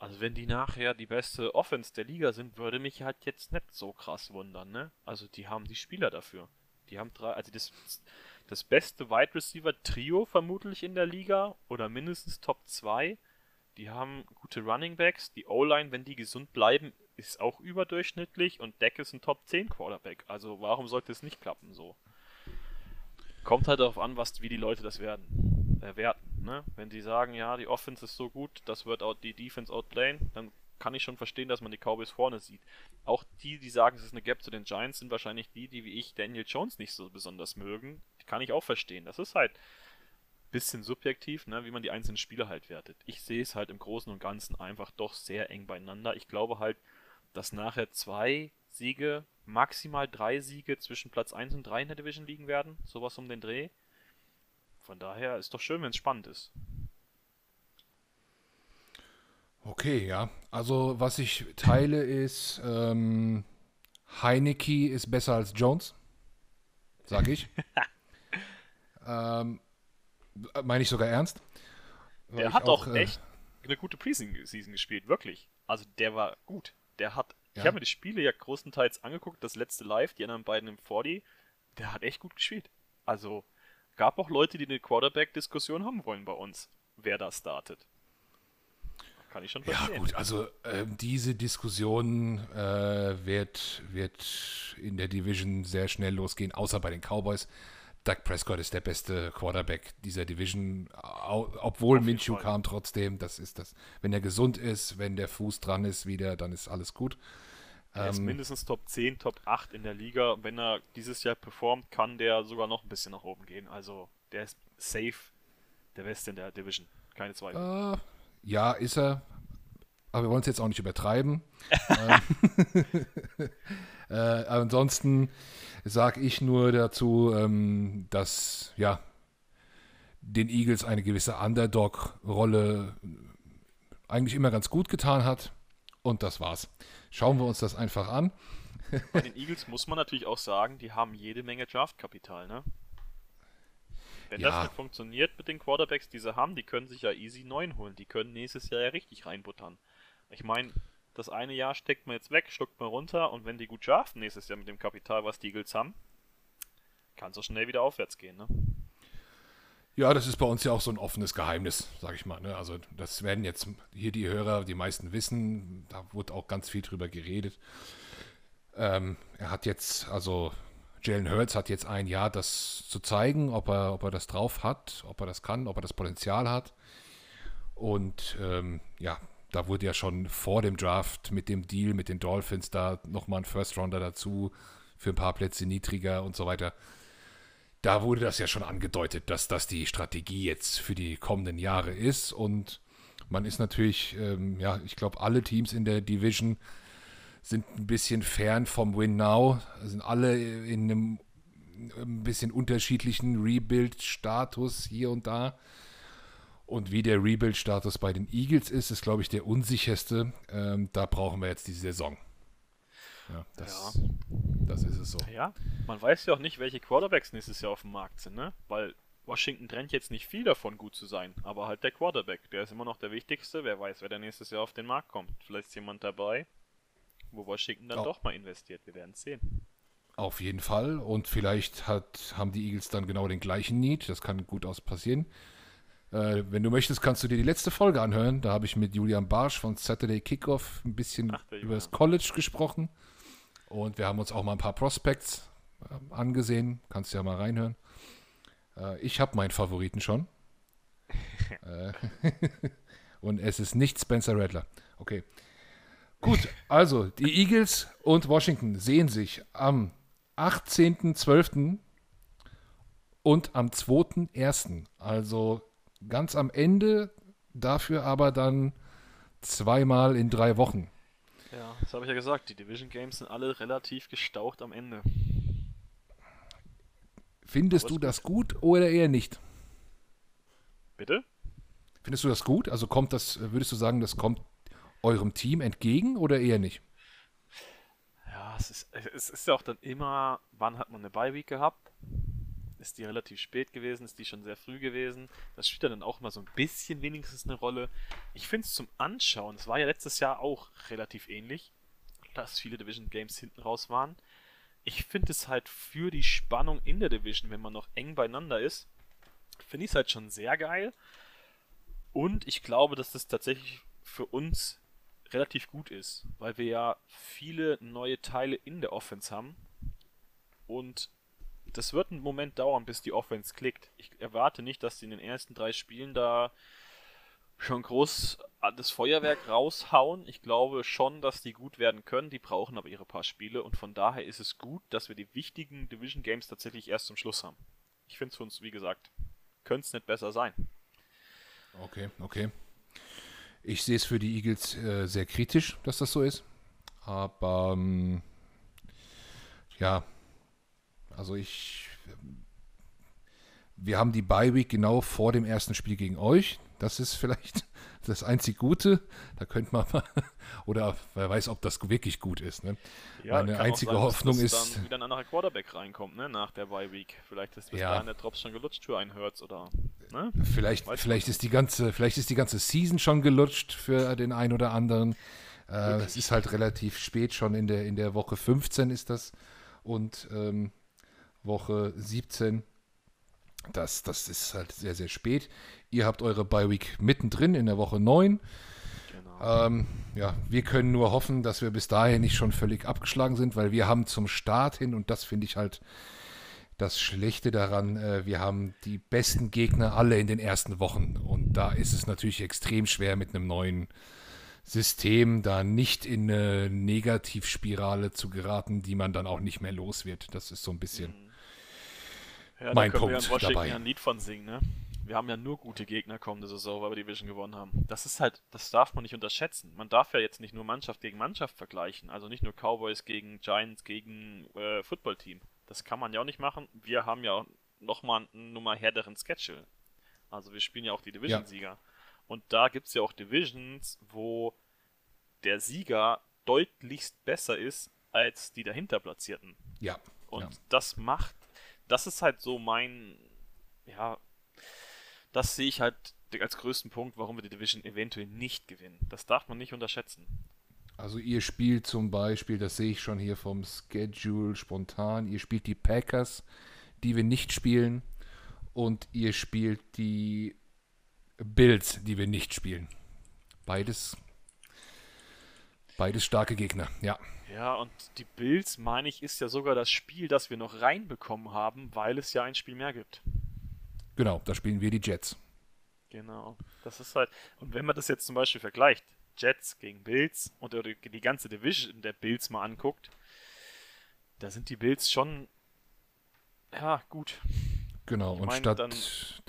also wenn die nachher die beste Offense der Liga sind, würde mich halt jetzt nicht so krass wundern. Ne? Also die haben die Spieler dafür. Die haben drei, also das, das beste Wide Receiver Trio vermutlich in der Liga oder mindestens Top 2. Die haben gute Running Backs. Die O-Line, wenn die gesund bleiben, ist auch überdurchschnittlich und Deck ist ein Top 10 Quarterback. Also warum sollte es nicht klappen so? Kommt halt darauf an, was, wie die Leute das werden, äh, werten. Ne? Wenn die sagen, ja, die Offense ist so gut, das wird auch die Defense outplayen, dann kann ich schon verstehen, dass man die Cowboys vorne sieht. Auch die, die sagen, es ist eine Gap zu den Giants, sind wahrscheinlich die, die wie ich Daniel Jones nicht so besonders mögen. Kann ich auch verstehen. Das ist halt ein bisschen subjektiv, ne, wie man die einzelnen Spiele halt wertet. Ich sehe es halt im Großen und Ganzen einfach doch sehr eng beieinander. Ich glaube halt, dass nachher zwei Siege, maximal drei Siege zwischen Platz 1 und 3 in der Division liegen werden. Sowas um den Dreh. Von daher ist doch schön, wenn es spannend ist. Okay, ja. Also was ich teile ist, ähm, Heineke ist besser als Jones, sag ich. <laughs> ähm, Meine ich sogar ernst. Der hat auch, auch äh, echt eine gute Preseason gespielt, wirklich. Also der war gut. Der hat, ja. ich habe mir die Spiele ja größtenteils angeguckt, das letzte Live, die anderen beiden im 40, der hat echt gut gespielt. Also gab auch Leute, die eine Quarterback-Diskussion haben wollen bei uns, wer da startet. Kann ich schon verstehen. Ja, gut, also äh, diese Diskussion äh, wird, wird in der Division sehr schnell losgehen, außer bei den Cowboys. Doug Prescott ist der beste Quarterback dieser Division, obwohl Minshew kam trotzdem. Das ist das. Wenn er gesund ist, wenn der Fuß dran ist wieder, dann ist alles gut. Er ähm, ist mindestens Top 10, Top 8 in der Liga. Wenn er dieses Jahr performt, kann der sogar noch ein bisschen nach oben gehen. Also der ist safe der Beste in der Division. Keine Zweifel. Uh, ja, ist er. Aber wir wollen es jetzt auch nicht übertreiben. <laughs> Ähm, <laughs> äh, ansonsten sage ich nur dazu, ähm, dass ja den Eagles eine gewisse Underdog-Rolle eigentlich immer ganz gut getan hat. Und das war's. Schauen wir uns das einfach an. <laughs> Bei den Eagles muss man natürlich auch sagen, die haben jede Menge Draftkapital, ne? Wenn ja. das nicht funktioniert mit den Quarterbacks, die sie haben, die können sich ja easy neun holen. Die können nächstes Jahr ja richtig reinbuttern. Ich meine, das eine Jahr steckt man jetzt weg, schluckt man runter und wenn die gut schaffen nächstes Jahr mit dem Kapital, was die Eagles haben, kann es auch schnell wieder aufwärts gehen, ne? Ja, das ist bei uns ja auch so ein offenes Geheimnis, sag ich mal. Ne? Also das werden jetzt hier die Hörer, die meisten wissen, da wurde auch ganz viel drüber geredet. Ähm, er hat jetzt, also Jalen Hurts hat jetzt ein Jahr, das zu zeigen, ob er, ob er das drauf hat, ob er das kann, ob er das Potenzial hat. Und ähm, ja, da wurde ja schon vor dem Draft mit dem Deal mit den Dolphins da nochmal ein First Rounder dazu für ein paar Plätze niedriger und so weiter. Da wurde das ja schon angedeutet, dass das die Strategie jetzt für die kommenden Jahre ist. Und man ist natürlich, ähm, ja, ich glaube, alle Teams in der Division sind ein bisschen fern vom Win Now, sind alle in einem ein bisschen unterschiedlichen Rebuild-Status hier und da. Und wie der Rebuild-Status bei den Eagles ist, ist, glaube ich, der unsicherste. Ähm, da brauchen wir jetzt die Saison. Ja das, ja, das ist es so. Ja, man weiß ja auch nicht, welche Quarterbacks nächstes Jahr auf dem Markt sind, ne? Weil Washington trennt jetzt nicht viel davon, gut zu sein. Aber halt der Quarterback, der ist immer noch der wichtigste. Wer weiß, wer der nächstes Jahr auf den Markt kommt. Vielleicht ist jemand dabei, wo Washington dann oh. doch mal investiert. Wir werden es sehen. Auf jeden Fall. Und vielleicht hat, haben die Eagles dann genau den gleichen Need. Das kann gut aus passieren. Äh, wenn du möchtest, kannst du dir die letzte Folge anhören. Da habe ich mit Julian Barsch von Saturday Kickoff ein bisschen Ach, über das College gesprochen. Und wir haben uns auch mal ein paar Prospects äh, angesehen. Kannst ja mal reinhören. Äh, ich habe meinen Favoriten schon. <laughs> Äh, <laughs> und es ist nicht Spencer Rattler. Okay. Gut, also die Eagles und Washington sehen sich am 18.12. und am 2.1. Also ganz am Ende, dafür aber dann zweimal in drei Wochen. Ja, das habe ich ja gesagt. Die Division Games sind alle relativ gestaucht am Ende. Findest du das gut. gut oder eher nicht? Bitte? Findest du das gut? Also kommt das, würdest du sagen, das kommt eurem Team entgegen oder eher nicht? Ja, es ist, es ist ja auch dann immer, wann hat man eine Bye Week gehabt? Ist die relativ spät gewesen, ist die schon sehr früh gewesen. Das spielt dann auch immer so ein bisschen wenigstens eine Rolle. Ich finde es zum Anschauen, es war ja letztes Jahr auch relativ ähnlich, dass viele Division Games hinten raus waren. Ich finde es halt für die Spannung in der Division, wenn man noch eng beieinander ist, finde ich es halt schon sehr geil. Und ich glaube, dass das tatsächlich für uns relativ gut ist, weil wir ja viele neue Teile in der Offense haben und das wird einen Moment dauern, bis die Offense klickt. Ich erwarte nicht, dass sie in den ersten drei Spielen da schon groß das Feuerwerk raushauen. Ich glaube schon, dass die gut werden können. Die brauchen aber ihre paar Spiele und von daher ist es gut, dass wir die wichtigen Division Games tatsächlich erst zum Schluss haben. Ich finde es für uns, wie gesagt, könnte es nicht besser sein. Okay, okay. Ich sehe es für die Eagles äh, sehr kritisch, dass das so ist. Aber ähm, ja, also ich. Wir haben die Bye Week genau vor dem ersten Spiel gegen euch. Das ist vielleicht <laughs> das einzig Gute. Da könnte man mal, <laughs> oder wer weiß, ob das wirklich gut ist. Ne? Ja, Meine einzige sein, Hoffnung dass, dass ist. dann wieder ein anderer Quarterback reinkommt, ne? nach der Bye Week. Vielleicht ist bis ja. dahin der Drops schon gelutscht für einen Hertz oder. Ne? Vielleicht, vielleicht, ist die ganze, vielleicht ist die ganze Season schon gelutscht für den einen oder anderen. Äh, es ist halt relativ spät, schon in der, in der Woche 15 ist das. Und ähm, Woche 17. Das, das ist halt sehr, sehr spät. Ihr habt eure Bye Week mittendrin in der Woche 9. Genau. Ähm, ja, wir können nur hoffen, dass wir bis dahin nicht schon völlig abgeschlagen sind, weil wir haben zum Start hin, und das finde ich halt das Schlechte daran, äh, wir haben die besten Gegner alle in den ersten Wochen. Und da ist es natürlich extrem schwer mit einem neuen System da nicht in eine Negativspirale zu geraten, die man dann auch nicht mehr los wird. Das ist so ein bisschen. Mhm. Ja, mein da können Punkt wir in dabei. ein Lied von singen, ne? Wir haben ja nur gute Gegner kommende Saison, weil wir die Vision gewonnen haben. Das ist halt, das darf man nicht unterschätzen. Man darf ja jetzt nicht nur Mannschaft gegen Mannschaft vergleichen, also nicht nur Cowboys gegen Giants gegen äh, Footballteam. Das kann man ja auch nicht machen. Wir haben ja auch nochmal einen Nummer härteren Schedule. Also wir spielen ja auch die Division-Sieger. Ja. Und da gibt es ja auch Divisions, wo der Sieger deutlichst besser ist als die dahinter Platzierten. Ja. Und ja. das macht das ist halt so mein, ja, das sehe ich halt als größten Punkt, warum wir die Division eventuell nicht gewinnen. Das darf man nicht unterschätzen. Also ihr spielt zum Beispiel, das sehe ich schon hier vom Schedule spontan, ihr spielt die Packers, die wir nicht spielen, und ihr spielt die Bills, die wir nicht spielen. Beides, beides starke Gegner, ja. Ja, und die Bills, meine ich, ist ja sogar das Spiel, das wir noch reinbekommen haben, weil es ja ein Spiel mehr gibt. Genau, da spielen wir die Jets. Genau, das ist halt. Und wenn man das jetzt zum Beispiel vergleicht, Jets gegen Bills und die ganze Division der Bills mal anguckt, da sind die Bills schon, ja, gut. Genau, ich und meine, statt dann,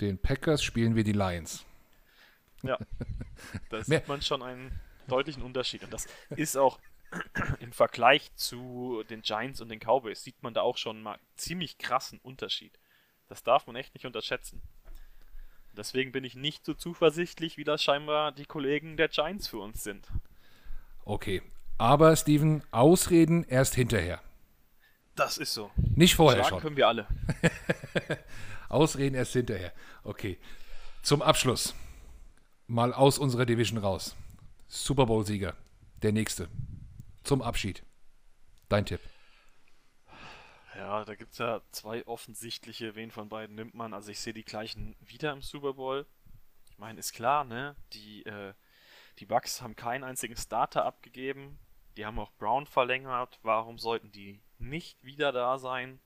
den Packers spielen wir die Lions. Ja, <laughs> da sieht man schon einen deutlichen Unterschied. Und das ist auch <clears throat> im Vergleich zu den Giants und den Cowboys sieht man da auch schon mal ziemlich krassen Unterschied. Das darf man echt nicht unterschätzen. Deswegen bin ich nicht so zuversichtlich, wie das scheinbar die Kollegen der Giants für uns sind. Okay, aber Steven, Ausreden erst hinterher. Das ist so. Nicht vorher Schlagen schon. können wir alle. <laughs> Ausreden erst hinterher. Okay. Zum Abschluss. Mal aus unserer Division raus. Super Bowl-Sieger. Der nächste zum Abschied. Dein Tipp. Ja, da gibt es ja zwei offensichtliche. Wen von beiden nimmt man? Also ich sehe die gleichen wieder im Super Bowl. Ich meine, ist klar, ne? Die, äh, die Bucks haben keinen einzigen Starter abgegeben. Die haben auch Brown verlängert. Warum sollten die nicht wieder da sein?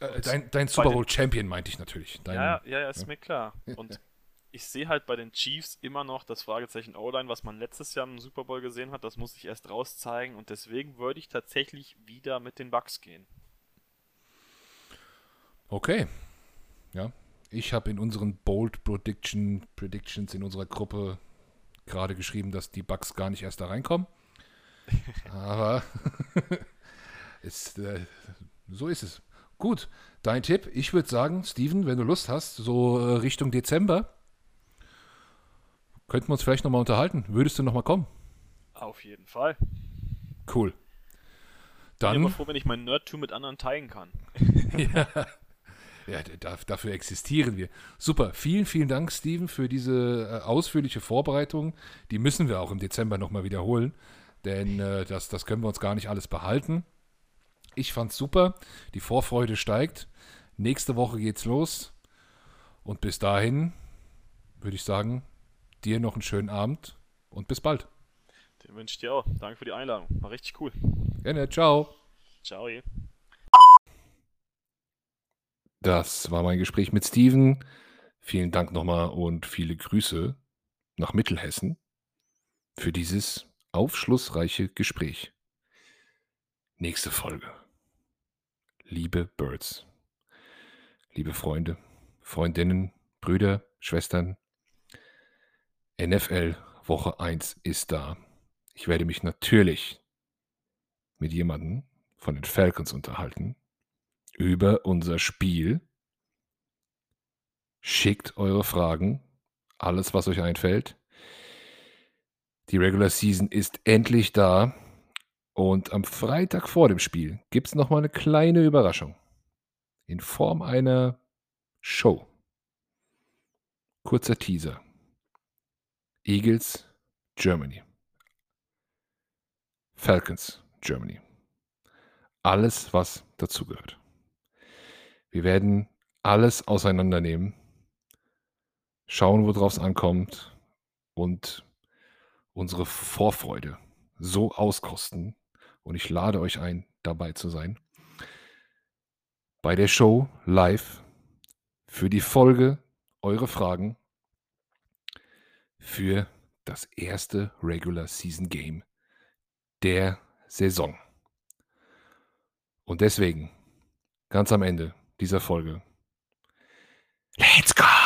Äh, dein, dein Super Bowl Champion meinte ich natürlich. Dein, ja, ja, ja, ist ja. mir klar. Und ich sehe halt bei den Chiefs immer noch das Fragezeichen O-Line, was man letztes Jahr im Super Bowl gesehen hat. Das muss ich erst rauszeigen und deswegen würde ich tatsächlich wieder mit den Bucks gehen. Okay. Ja. Ich habe in unseren Bold Prediction, Predictions in unserer Gruppe gerade geschrieben, dass die Bucks gar nicht erst da reinkommen. <laughs> Aber <laughs> ist, äh, so ist es. Gut, dein Tipp. Ich würde sagen, Steven, wenn du Lust hast, so äh, Richtung Dezember, Könnten wir uns vielleicht nochmal unterhalten? Würdest du nochmal kommen? Auf jeden Fall. Cool. Dann. Ich bin immer froh, wenn ich mein Nerdtum mit anderen teilen kann. <laughs> <laughs> ja. Ja, dafür existieren wir. Super. Vielen, vielen Dank, Steven, für diese äh, ausführliche Vorbereitung. Die müssen wir auch im Dezember nochmal wiederholen, denn äh, das, das können wir uns gar nicht alles behalten. Ich fand's super. Die Vorfreude steigt. Nächste Woche geht's los. Und bis dahin würde ich sagen, dir noch einen schönen Abend und bis bald. Den wünsche ich dir auch. Danke für die Einladung. War richtig cool. Gerne, ciao. Ciao. Je. Das war mein Gespräch mit Steven. Vielen Dank nochmal und viele Grüße nach Mittelhessen für dieses aufschlussreiche Gespräch. Nächste Folge. Liebe Birds, liebe Freunde, Freundinnen, Brüder, Schwestern, NFL Woche 1 ist da. Ich werde mich natürlich mit jemandem von den Falcons unterhalten über unser Spiel. Schickt eure Fragen, alles, was euch einfällt. Die Regular Season ist endlich da. Und am Freitag vor dem Spiel gibt es nochmal eine kleine Überraschung. In Form einer Show. Kurzer Teaser. Eagles, Germany. Falcons, Germany. Alles, was dazugehört. Wir werden alles auseinandernehmen, schauen, worauf es ankommt und unsere Vorfreude so auskosten. Und ich lade euch ein, dabei zu sein. Bei der Show live für die Folge eure Fragen für das erste Regular Season Game der Saison. Und deswegen, ganz am Ende dieser Folge, Let's go!